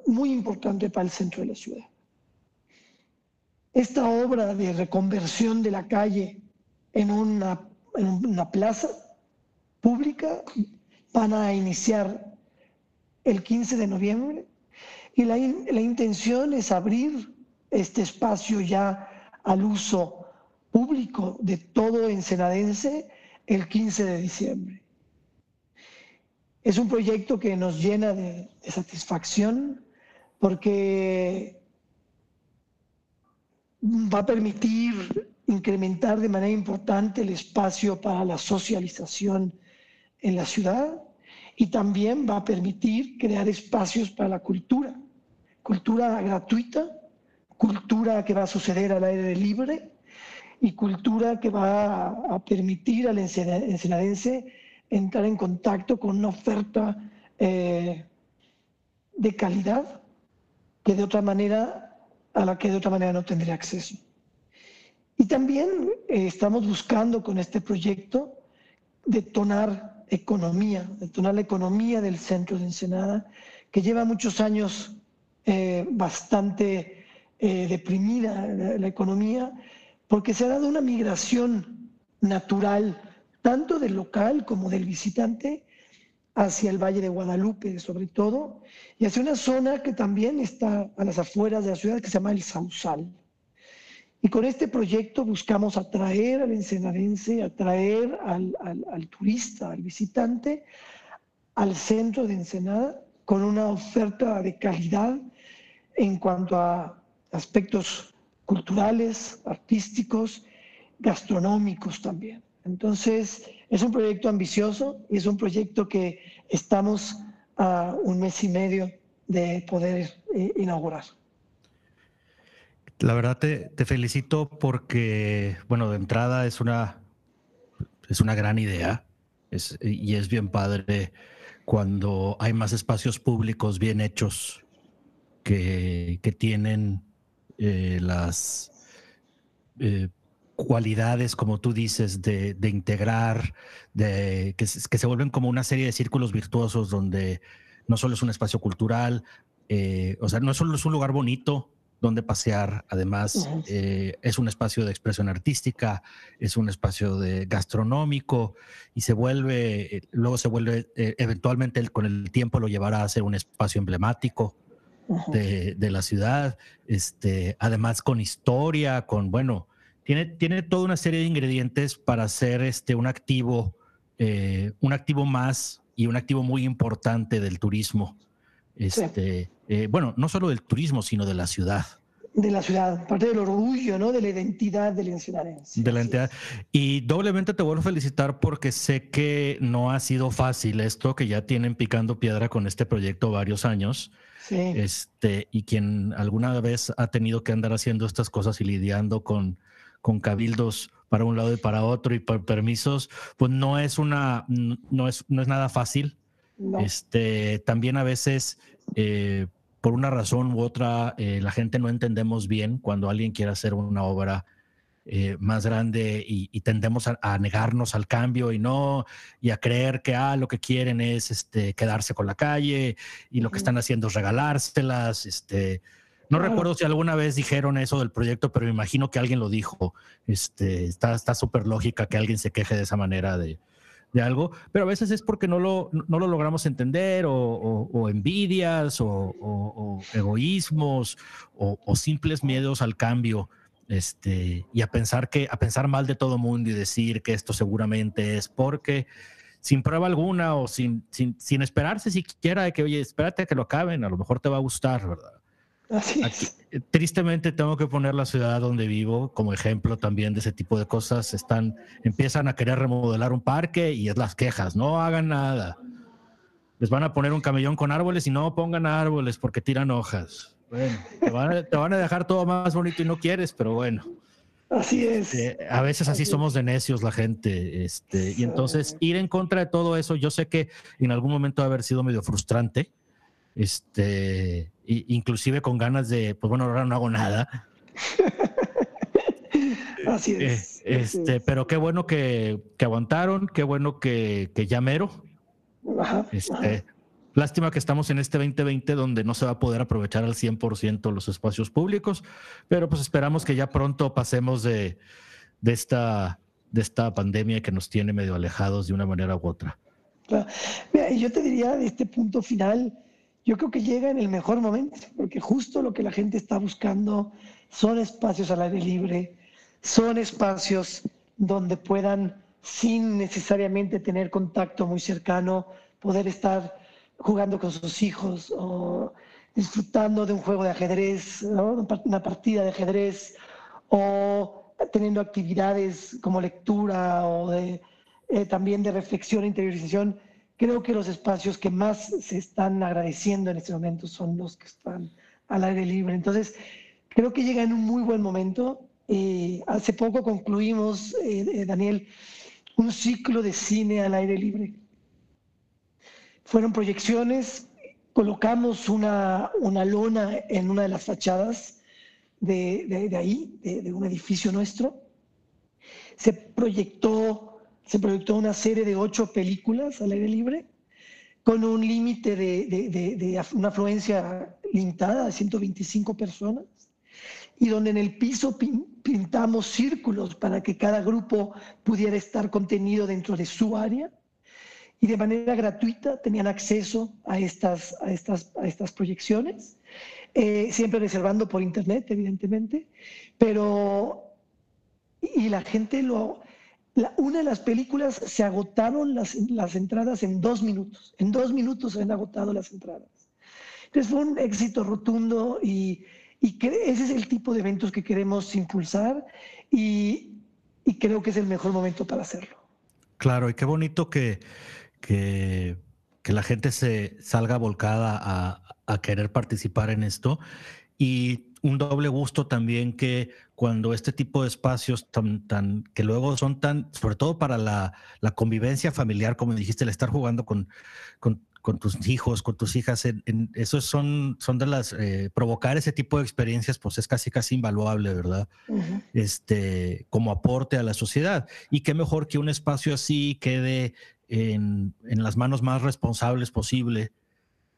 muy importante para el centro de la ciudad. Esta obra de reconversión de la calle en una, en una plaza pública, van a iniciar el 15 de noviembre y la, intención es abrir este espacio ya al uso público de todo ensenadense el 15 de diciembre. Es un proyecto que nos llena de satisfacción porque va a permitir incrementar de manera importante el espacio para la socialización en la ciudad y también va a permitir crear espacios para la cultura, cultura gratuita, cultura que va a suceder al aire libre y cultura que va a permitir al ensenadense entrar en contacto con una oferta eh, de calidad que de otra manera, a la que de otra manera no tendría acceso. Y también eh, estamos buscando con este proyecto detonar economía, detonar la economía del centro de Ensenada, que lleva muchos años eh, bastante eh, deprimida la, economía, porque se ha dado una migración natural, tanto del local como del visitante, hacia el Valle de Guadalupe, sobre todo, y hacia una zona que también está a las afueras de la ciudad, que se llama el Sausal. Y con este proyecto buscamos atraer al ensenadense, atraer al, al, turista, al visitante, al centro de Ensenada con una oferta de calidad en cuanto a aspectos culturales, artísticos, gastronómicos también. Entonces, es un proyecto ambicioso y es un proyecto que estamos a un mes y medio de poder eh, inaugurar. La verdad te, felicito porque, bueno, de entrada es una, es una gran idea y es bien padre cuando hay más espacios públicos bien hechos que, tienen eh, las eh, cualidades, como tú dices, de, integrar, de, que, se vuelven como una serie de círculos virtuosos donde no solo es un espacio cultural, eh, o sea, no solo es un lugar bonito, donde pasear. Además, eh, es un espacio de expresión artística, es un espacio de gastronómico y se vuelve, luego se vuelve, eh, eventualmente con el tiempo lo llevará a ser un espacio emblemático de, la ciudad. Este, además, con historia, con, bueno, tiene, tiene toda una serie de ingredientes para ser este, un activo, un activo más y un activo muy importante del turismo. Este, eh, bueno, no solo del turismo, sino de la ciudad. De la ciudad, parte del orgullo, ¿no? De la identidad del ensenadense. De la entidad. Y doblemente te vuelvo a felicitar porque sé que no ha sido fácil esto, que ya tienen picando piedra con este proyecto varios años. Este, y quien alguna vez ha tenido que andar haciendo estas cosas y lidiando con, con cabildos para un lado y para otro y por permisos, pues no es una, no es, no es nada fácil. Este, también a veces, eh, por una razón u otra, eh, la gente no entendemos bien cuando alguien quiere hacer una obra eh, más grande y, tendemos a, negarnos al cambio y no, y a creer que ah, lo que quieren es este, quedarse con la calle y lo que están haciendo es regalárselas. Este, no recuerdo si alguna vez dijeron eso del proyecto, pero me imagino que alguien lo dijo. Este, está súper lógica que alguien se queje de esa manera de, de, algo, pero a veces es porque no lo, no lo logramos entender o, o, envidias o, egoísmos o simples miedos al cambio este, y a pensar que, a pensar mal de todo mundo y decir que esto seguramente es porque sin prueba alguna o sin, sin, sin esperarse siquiera de que, oye, espérate a que lo acaben, a lo mejor te va a gustar, ¿verdad? Así eh, tristemente tengo que poner la ciudad donde vivo como ejemplo también de ese tipo de cosas. Están, empiezan a querer remodelar un parque y es las quejas, no hagan nada. Les van a poner un camellón con árboles y no pongan árboles porque tiran hojas. Bueno, te van, a, dejar todo más bonito y no quieres, pero bueno. Así es. Este, a veces así, somos de necios la gente. Este, y entonces ir en contra de todo eso, yo sé que en algún momento va a haber sido medio frustrante. Este, inclusive con ganas de, pues bueno, ahora no hago nada. así es. Eh, este, pero qué bueno que, que, aguantaron, qué bueno que, que ya mero. este, Lástima que estamos en este 2020 donde no se va a poder aprovechar al 100% los espacios públicos, pero pues esperamos que ya pronto pasemos de, de, esta, de esta pandemia que nos tiene medio alejados de una manera u otra. y yo te diría de este punto final, yo creo que llega en el mejor momento, porque justo lo que la gente está buscando son espacios al aire libre, son espacios donde puedan, sin necesariamente tener contacto muy cercano, poder estar jugando con sus hijos o disfrutando de un juego de ajedrez, una partida de ajedrez o teniendo actividades como lectura o eh, también de reflexión e interiorización. Creo que los espacios que más se están agradeciendo en este momento son los que están al aire libre. Entonces, creo que llega en un muy buen momento. Eh, hace poco concluimos, eh, Daniel, un ciclo de cine al aire libre fueron proyecciones, colocamos una, una lona en una de las fachadas de, de, ahí, de, un edificio nuestro. Se proyectó, se proyectó una serie de ocho películas al aire libre con un límite de, una afluencia limitada de 125 personas y donde en el piso pintamos círculos para que cada grupo pudiera estar contenido dentro de su área y de manera gratuita tenían acceso a estas, a estas, a estas proyecciones, eh, siempre reservando por internet, evidentemente, pero y la gente lo... una de las películas se agotaron las, las entradas en dos minutos, en dos minutos se han agotado las entradas. Entonces fue un éxito rotundo y, y ese es el tipo de eventos que queremos impulsar y, y creo que es el mejor momento para hacerlo. Claro, y qué bonito que, que, la gente se salga volcada a, querer participar en esto. Y un doble gusto también que cuando este tipo de espacios tan, tan, que luego son tan, sobre todo para la, convivencia familiar, como dijiste, el estar jugando con, con, tus hijos, con tus hijas, en, esos son, son de las, eh, provocar ese tipo de experiencias, pues es casi, casi invaluable, ¿verdad? Este, como aporte a la sociedad. Y qué mejor que un espacio así quede en, las manos más responsables posible,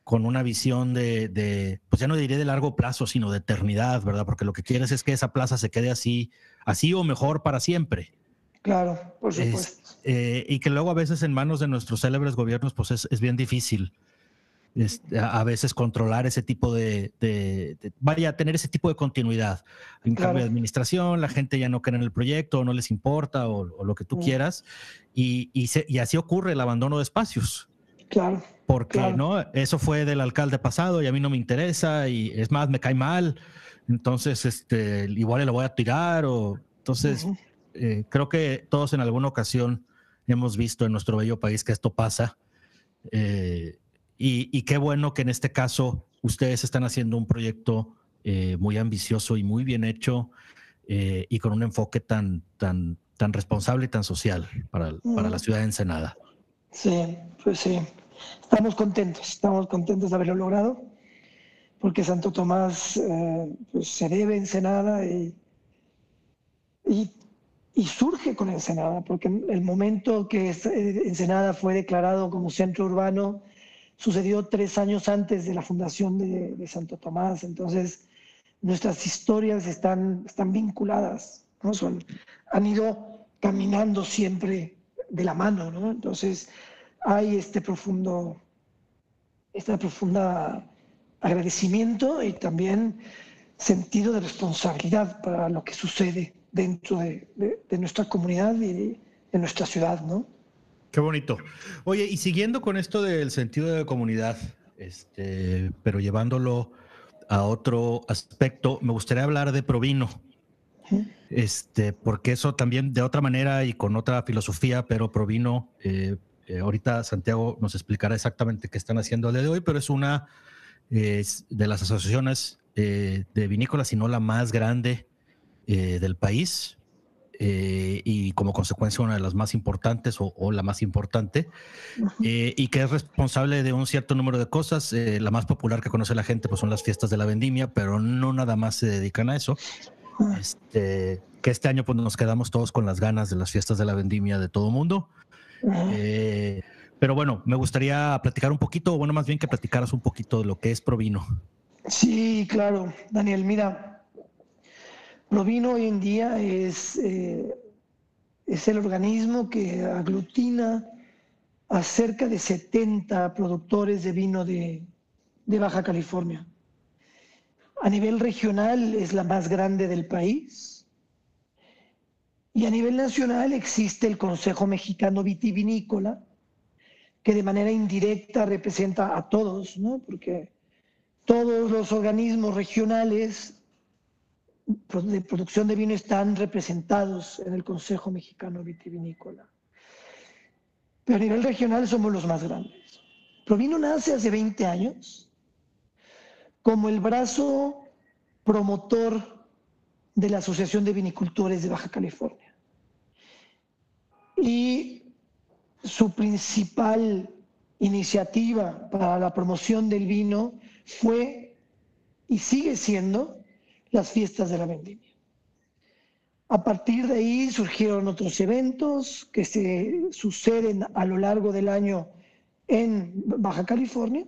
con una visión de, pues ya no diré de largo plazo, sino de eternidad, ¿verdad? Porque lo que quieres es que esa plaza se quede así, así o mejor para siempre. Claro, por supuesto. Eh, y que luego a veces en manos de nuestros célebres gobiernos, pues es, bien difícil. A veces controlar ese tipo de, vaya a tener ese tipo de continuidad. En cambio de administración, la gente ya no cree en el proyecto, o no les importa, o, lo que tú mm. quieras, y, así ocurre el abandono de espacios. Claro. Porque no, eso fue del alcalde pasado y a mí no me interesa y es más, me cae mal. Entonces, este, igual le voy a tirar o entonces eh, creo que todos en alguna ocasión hemos visto en nuestro bello país que esto pasa. Eh, y, qué bueno que en este caso ustedes están haciendo un proyecto eh, muy ambicioso y muy bien hecho eh, y con un enfoque tan, tan, tan responsable y tan social para, para la ciudad de Ensenada. Sí, pues sí. Estamos contentos, estamos contentos de haberlo logrado, porque Santo Tomás eh, pues se debe a Ensenada y, y, y, surge con Ensenada, porque el momento que Ensenada fue declarado como centro urbano sucedió tres años antes de la fundación de, Santo Tomás, entonces nuestras historias están, están vinculadas, ¿no? Son, han ido caminando siempre de la mano, ¿no? Entonces hay este profundo, este profunda agradecimiento y también sentido de responsabilidad para lo que sucede dentro de, de nuestra comunidad y de nuestra ciudad, ¿no? Qué bonito. Oye, y siguiendo con esto del sentido de comunidad, este, pero llevándolo a otro aspecto, me gustaría hablar de Provino. Este, porque eso también de otra manera y con otra filosofía, pero Provino, eh, eh, ahorita Santiago nos explicará exactamente qué están haciendo el día de hoy, pero es una de las asociaciones eh, de vinícolas, si no la más grande del país. Eh, y como consecuencia una de las más importantes o, la más importante, eh, y que es responsable de un cierto número de cosas. Eh, la más popular que conoce la gente pues son las fiestas de la vendimia, pero no nada más se dedican a eso. Este, que este año pues nos quedamos todos con las ganas de las fiestas de la vendimia de todo mundo. pero bueno, me gustaría platicar un poquito, o bueno, más bien que platicaras un poquito de lo que es Provino. Sí, claro, Daniel, mira, Provino hoy en día es, eh, es el organismo que aglutina a cerca de 70 productores de vino de, de Baja California. A nivel regional es la más grande del país. Y a nivel nacional existe el Consejo Mexicano Vitivinícola, que de manera indirecta representa a todos, ¿no? porque todos los organismos regionales de producción de vino están representados en el Consejo Mexicano Vitivinícola. Pero a nivel regional somos los más grandes. Provino nace hace 20 años como el brazo promotor de la Asociación de Vinicultores de Baja California. Y su principal iniciativa para la promoción del vino fue y sigue siendo las fiestas de la vendimia. A partir de ahí surgieron otros eventos que se suceden a lo largo del año en Baja California,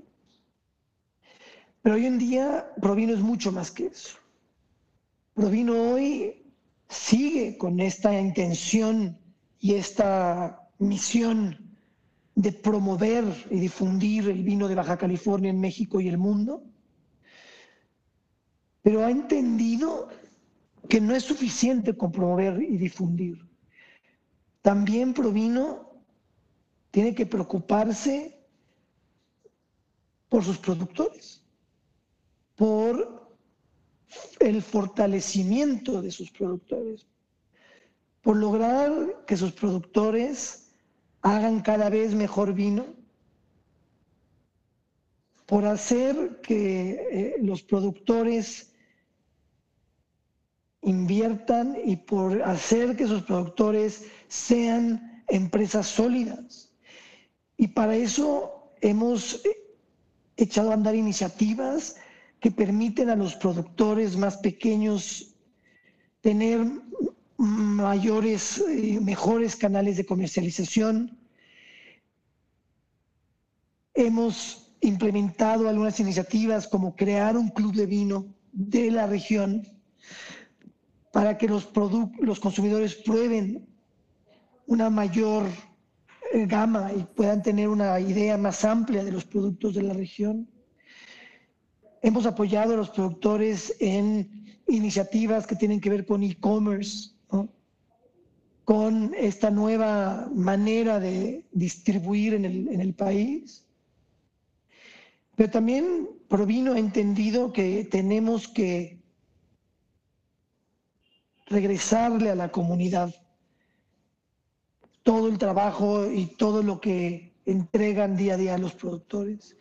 pero hoy en día Provino es mucho más que eso. Provino hoy sigue con esta intención y esta misión de promover y difundir el vino de Baja California en México y el mundo pero ha entendido que no es suficiente con promover y difundir. También Provino tiene que preocuparse por sus productores, por el fortalecimiento de sus productores, por lograr que sus productores hagan cada vez mejor vino, por hacer que eh, los productores inviertan y por hacer que sus productores sean empresas sólidas. Y para eso hemos echado a andar iniciativas que permiten a los productores más pequeños tener mayores, eh, mejores canales de comercialización. Hemos implementado algunas iniciativas como crear un club de vino de la región para que los, los consumidores prueben una mayor eh, gama y puedan tener una idea más amplia de los productos de la región. Hemos apoyado a los productores en iniciativas que tienen que ver con e-commerce, con esta nueva manera de distribuir en el, país. Pero también Provino entendido que tenemos que regresarle a la comunidad todo el trabajo y todo lo que entregan día a día los productores.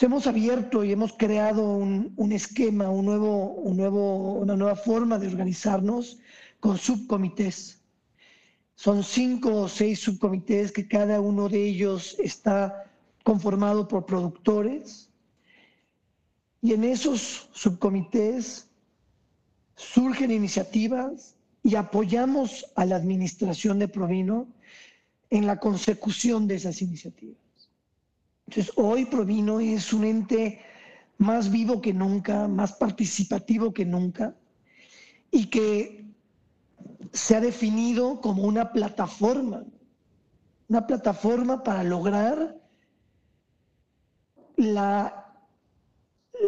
hemos abierto y hemos creado un, esquema, un nuevo, un nuevo, una nueva forma de organizarnos con subcomités. Son cinco o seis subcomités que cada uno de ellos está conformado por productores. Y en esos subcomités surgen iniciativas y apoyamos a la administración de Provino en la consecución de esas iniciativas. Entonces, hoy Provino es un ente más vivo que nunca, más participativo que nunca, y que se ha definido como una plataforma, una plataforma para lograr la,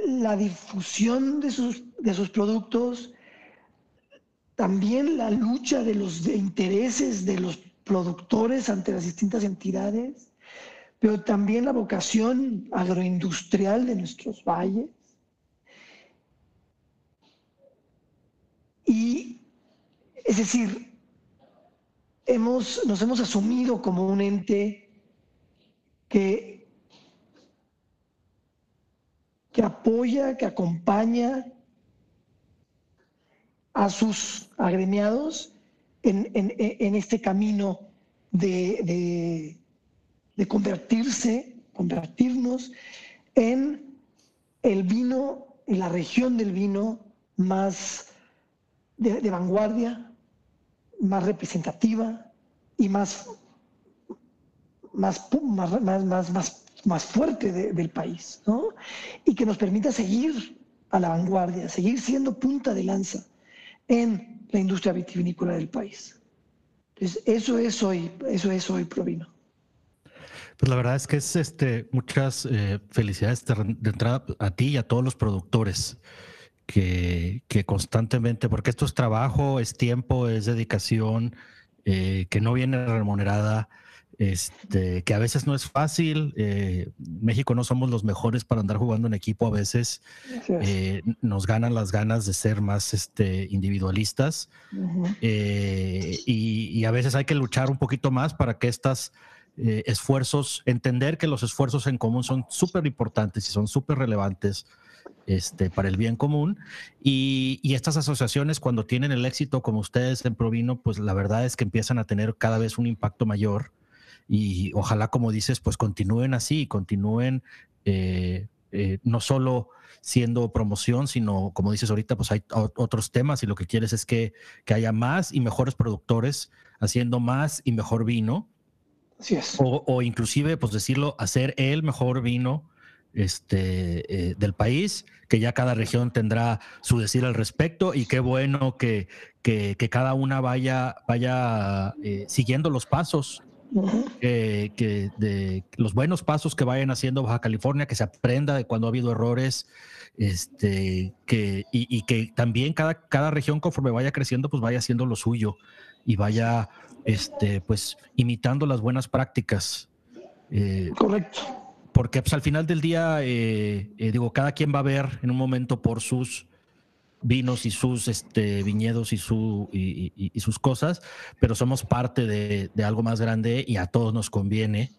la difusión de sus, de sus productos, también la lucha de los intereses de los productores ante las distintas entidades, pero también la vocación agroindustrial de nuestros valles. Y es decir, hemos, nos hemos asumido como un ente que, que apoya, que acompaña a sus agremiados en, en, este camino de, de convertirse, convertirnos en el vino, en la región del vino más de, vanguardia, más representativa y más, más, más, más, más, más fuerte del país, ¿no? Y que nos permita seguir a la vanguardia, seguir siendo punta de lanza en la industria vitivinícola del país. Entonces, eso es hoy, eso es hoy Provino. Pues la verdad es que es este, muchas eh, felicidades de, entrada a ti y a todos los productores que, que, constantemente, porque esto es trabajo, es tiempo, es dedicación, eh, que no viene remunerada, este, que a veces no es fácil. Eh, México no somos los mejores para andar jugando en equipo a veces. nos ganan las ganas de ser más este, individualistas y, y, a veces hay que luchar un poquito más para que estas eh, esfuerzos, entender que los esfuerzos en común son súper importantes y son súper relevantes este, para el bien común. Y, estas asociaciones, cuando tienen el éxito como ustedes en Provino, pues la verdad es que empiezan a tener cada vez un impacto mayor. Y ojalá, como dices, pues continúen así, continúen eh, eh, no solo siendo promoción, sino como dices ahorita, pues hay otros temas y lo que quieres es que, que haya más y mejores productores haciendo más y mejor vino. O, inclusive, pues decirlo, hacer el mejor vino este, eh, del país, que ya cada región tendrá su decir al respecto y qué bueno que, que, cada una vaya, vaya eh, siguiendo los pasos, que de los buenos pasos que vayan haciendo Baja California, que se aprenda de cuando ha habido errores, este, que, y, y, que también cada, cada región conforme vaya creciendo, pues vaya haciendo lo suyo y vaya este, pues imitando las buenas prácticas. Eh, Correcto. Porque pues, al final del día, eh, eh, digo, cada quien va a ver en un momento por sus vinos y sus este, viñedos y, su, y, sus cosas, pero somos parte de, algo más grande y a todos nos conviene.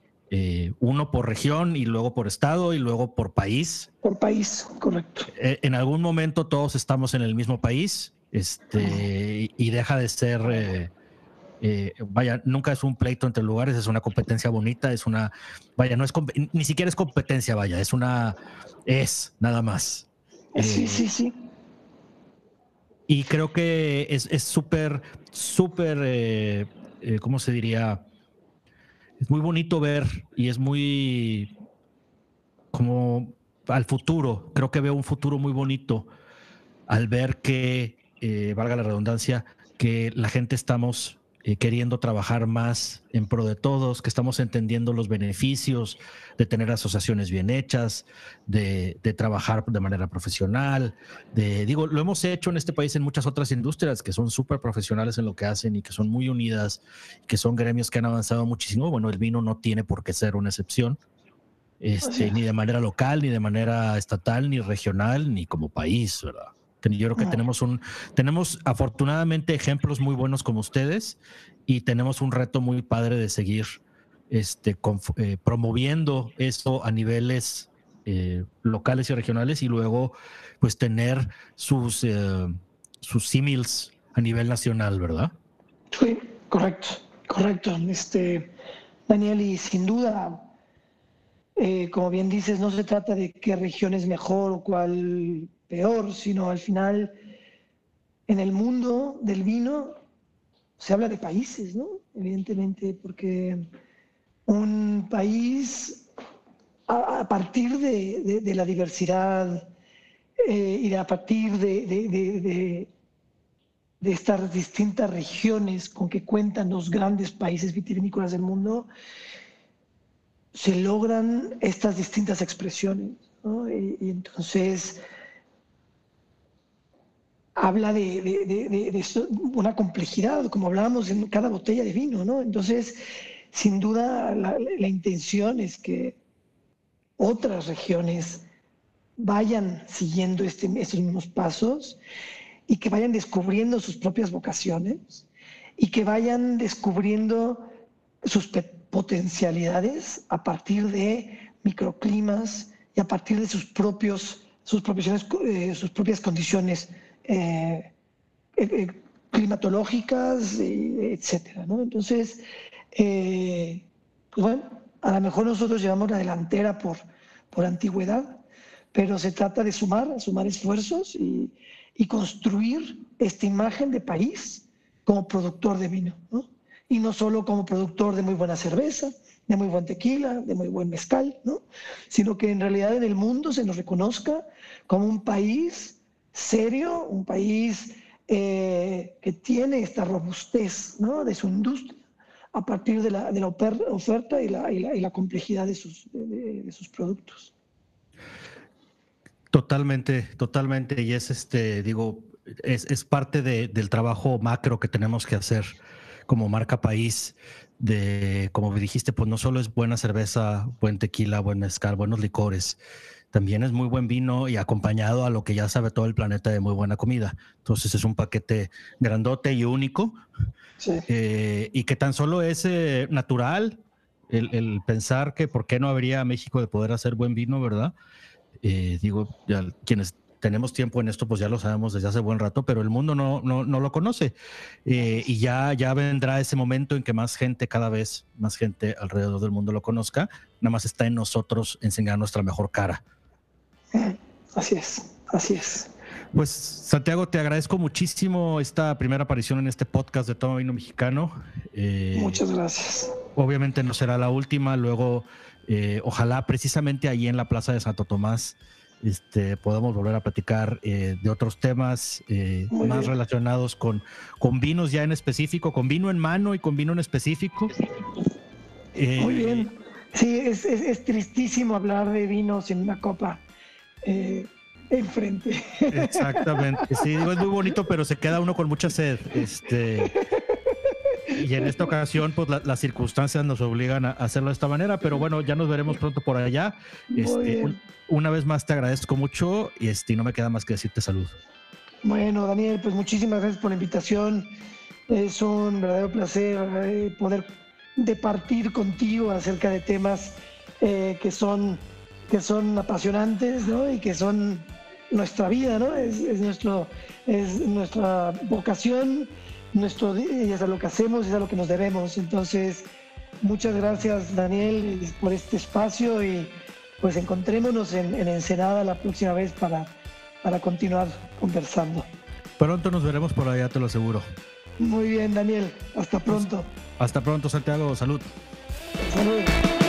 uno por región y luego por estado y luego por país. Por país, correcto. en algún momento todos estamos en el mismo país este, y deja de ser eh, vaya, nunca es un pleito entre lugares, es una competencia bonita, es una, vaya, no es, ni siquiera es competencia, vaya, es una, es nada más. sí, sí, eh, sí. Y creo que es súper, súper, eh, ¿cómo se diría? Es muy bonito ver y es muy como al futuro. Creo que veo un futuro muy bonito al ver que, valga la redundancia, que la gente estamos eh, queriendo trabajar más en pro de todos, que estamos entendiendo los beneficios de tener asociaciones bien hechas, de, trabajar de manera profesional. De, digo, lo hemos hecho en este país en muchas otras industrias que son súper profesionales en lo que hacen y que son muy unidas, que son gremios que han avanzado muchísimo. Bueno, el vino no tiene por qué ser una excepción. Este, ni de manera local, ni de manera estatal, ni regional, ni como país, ¿verdad? Yo creo que tenemos un, tenemos afortunadamente ejemplos muy buenos como ustedes y tenemos un reto muy padre de seguir este, eh, promoviendo eso a niveles eh, locales y regionales y luego pues tener sus, eh, sus símils a nivel nacional, ¿verdad? Sí, correcto, correcto. Este, Daniel, y sin duda, eh, como bien dices, no se trata de qué región es mejor o cuál peor, sino al final, en el mundo del vino se habla de países, ¿no? Evidentemente, porque un país a, partir de, la diversidad eh, y a partir de, estas distintas regiones con que cuentan los grandes países vitivinícolas del mundo, se logran estas distintas expresiones. Y, entonces habla de, una complejidad, como hablábamos en cada botella de vino. ¿no? Entonces, sin duda, la, intención es que otras regiones vayan siguiendo este, estos mismos pasos y que vayan descubriendo sus propias vocaciones y que vayan descubriendo sus potencialidades a partir de microclimas y a partir de sus propios sus, eh, sus propias condiciones eh, eh, climatológicas, etcétera. Entonces, pues bueno, a lo mejor nosotros llevamos la delantera por, por antigüedad, pero se trata de sumar, sumar esfuerzos y, construir esta imagen de país como productor de vino, ¿no? y no solo como productor de muy buena cerveza, de muy buen tequila, de muy buen mezcal, ¿no? sino que en realidad en el mundo se nos reconozca como un país serio, un país eh, que tiene esta robustez de su industria a partir de la, oferta y la, complejidad de sus, productos. Totalmente, totalmente. Y es este, digo, es, parte del trabajo macro que tenemos que hacer como marca país. De, como dijiste, pues no solo es buena cerveza, buen tequila, buen mezcal, buenos licores, también es muy buen vino y acompañado a lo que ya sabe todo el planeta de muy buena comida. Entonces es un paquete grandote y único eh, y que tan solo es eh, natural el, el, pensar que por qué no habría México de poder hacer buen vino, ¿verdad? Eh, digo, ya quienes tenemos tiempo en esto, pues ya lo sabemos desde hace buen rato, pero el mundo no, no, no lo conoce. Eh, y ya, ya vendrá ese momento en que más gente, cada vez más gente alrededor del mundo lo conozca. Nada más está en nosotros enseñar nuestra mejor cara. Así es, así es. Pues Santiago, te agradezco muchísimo esta primera aparición en este podcast de Toma Vino Mexicano. Eh, Muchas gracias. Obviamente no será la última, luego eh, ojalá precisamente ahí en la Plaza de Santo Tomás este, podamos volver a platicar eh, de otros temas eh, más relacionados con, con vinos ya en específico, con vino en mano y con vino en específico. Muy bien. Sí, es, tristísimo hablar de vinos sin una copa enfrente. Exactamente. Sí, digo, es muy bonito, pero se queda uno con mucha sed. Este. Y en esta ocasión, pues las circunstancias nos obligan a hacerlo de esta manera, pero bueno, ya nos veremos pronto por allá. Este, una vez más te agradezco mucho y, este, no me queda más que decirte salud. Bueno, Daniel, pues muchísimas gracias por la invitación. Es un verdadero placer eh, poder departir contigo acerca de temas eh, que, son, que son apasionantes ¿no? y que son nuestra vida, ¿no? Es, es, nuestro, es nuestra vocación nuestro y es a lo que hacemos, es a lo que nos debemos. Entonces, muchas gracias Daniel por este espacio y pues encontrémonos en, Ensenada la próxima vez para, para continuar conversando. Pronto nos veremos por allá, te lo aseguro. Muy bien, Daniel. Hasta pronto. hasta pronto, Santiago. Salud. Salud.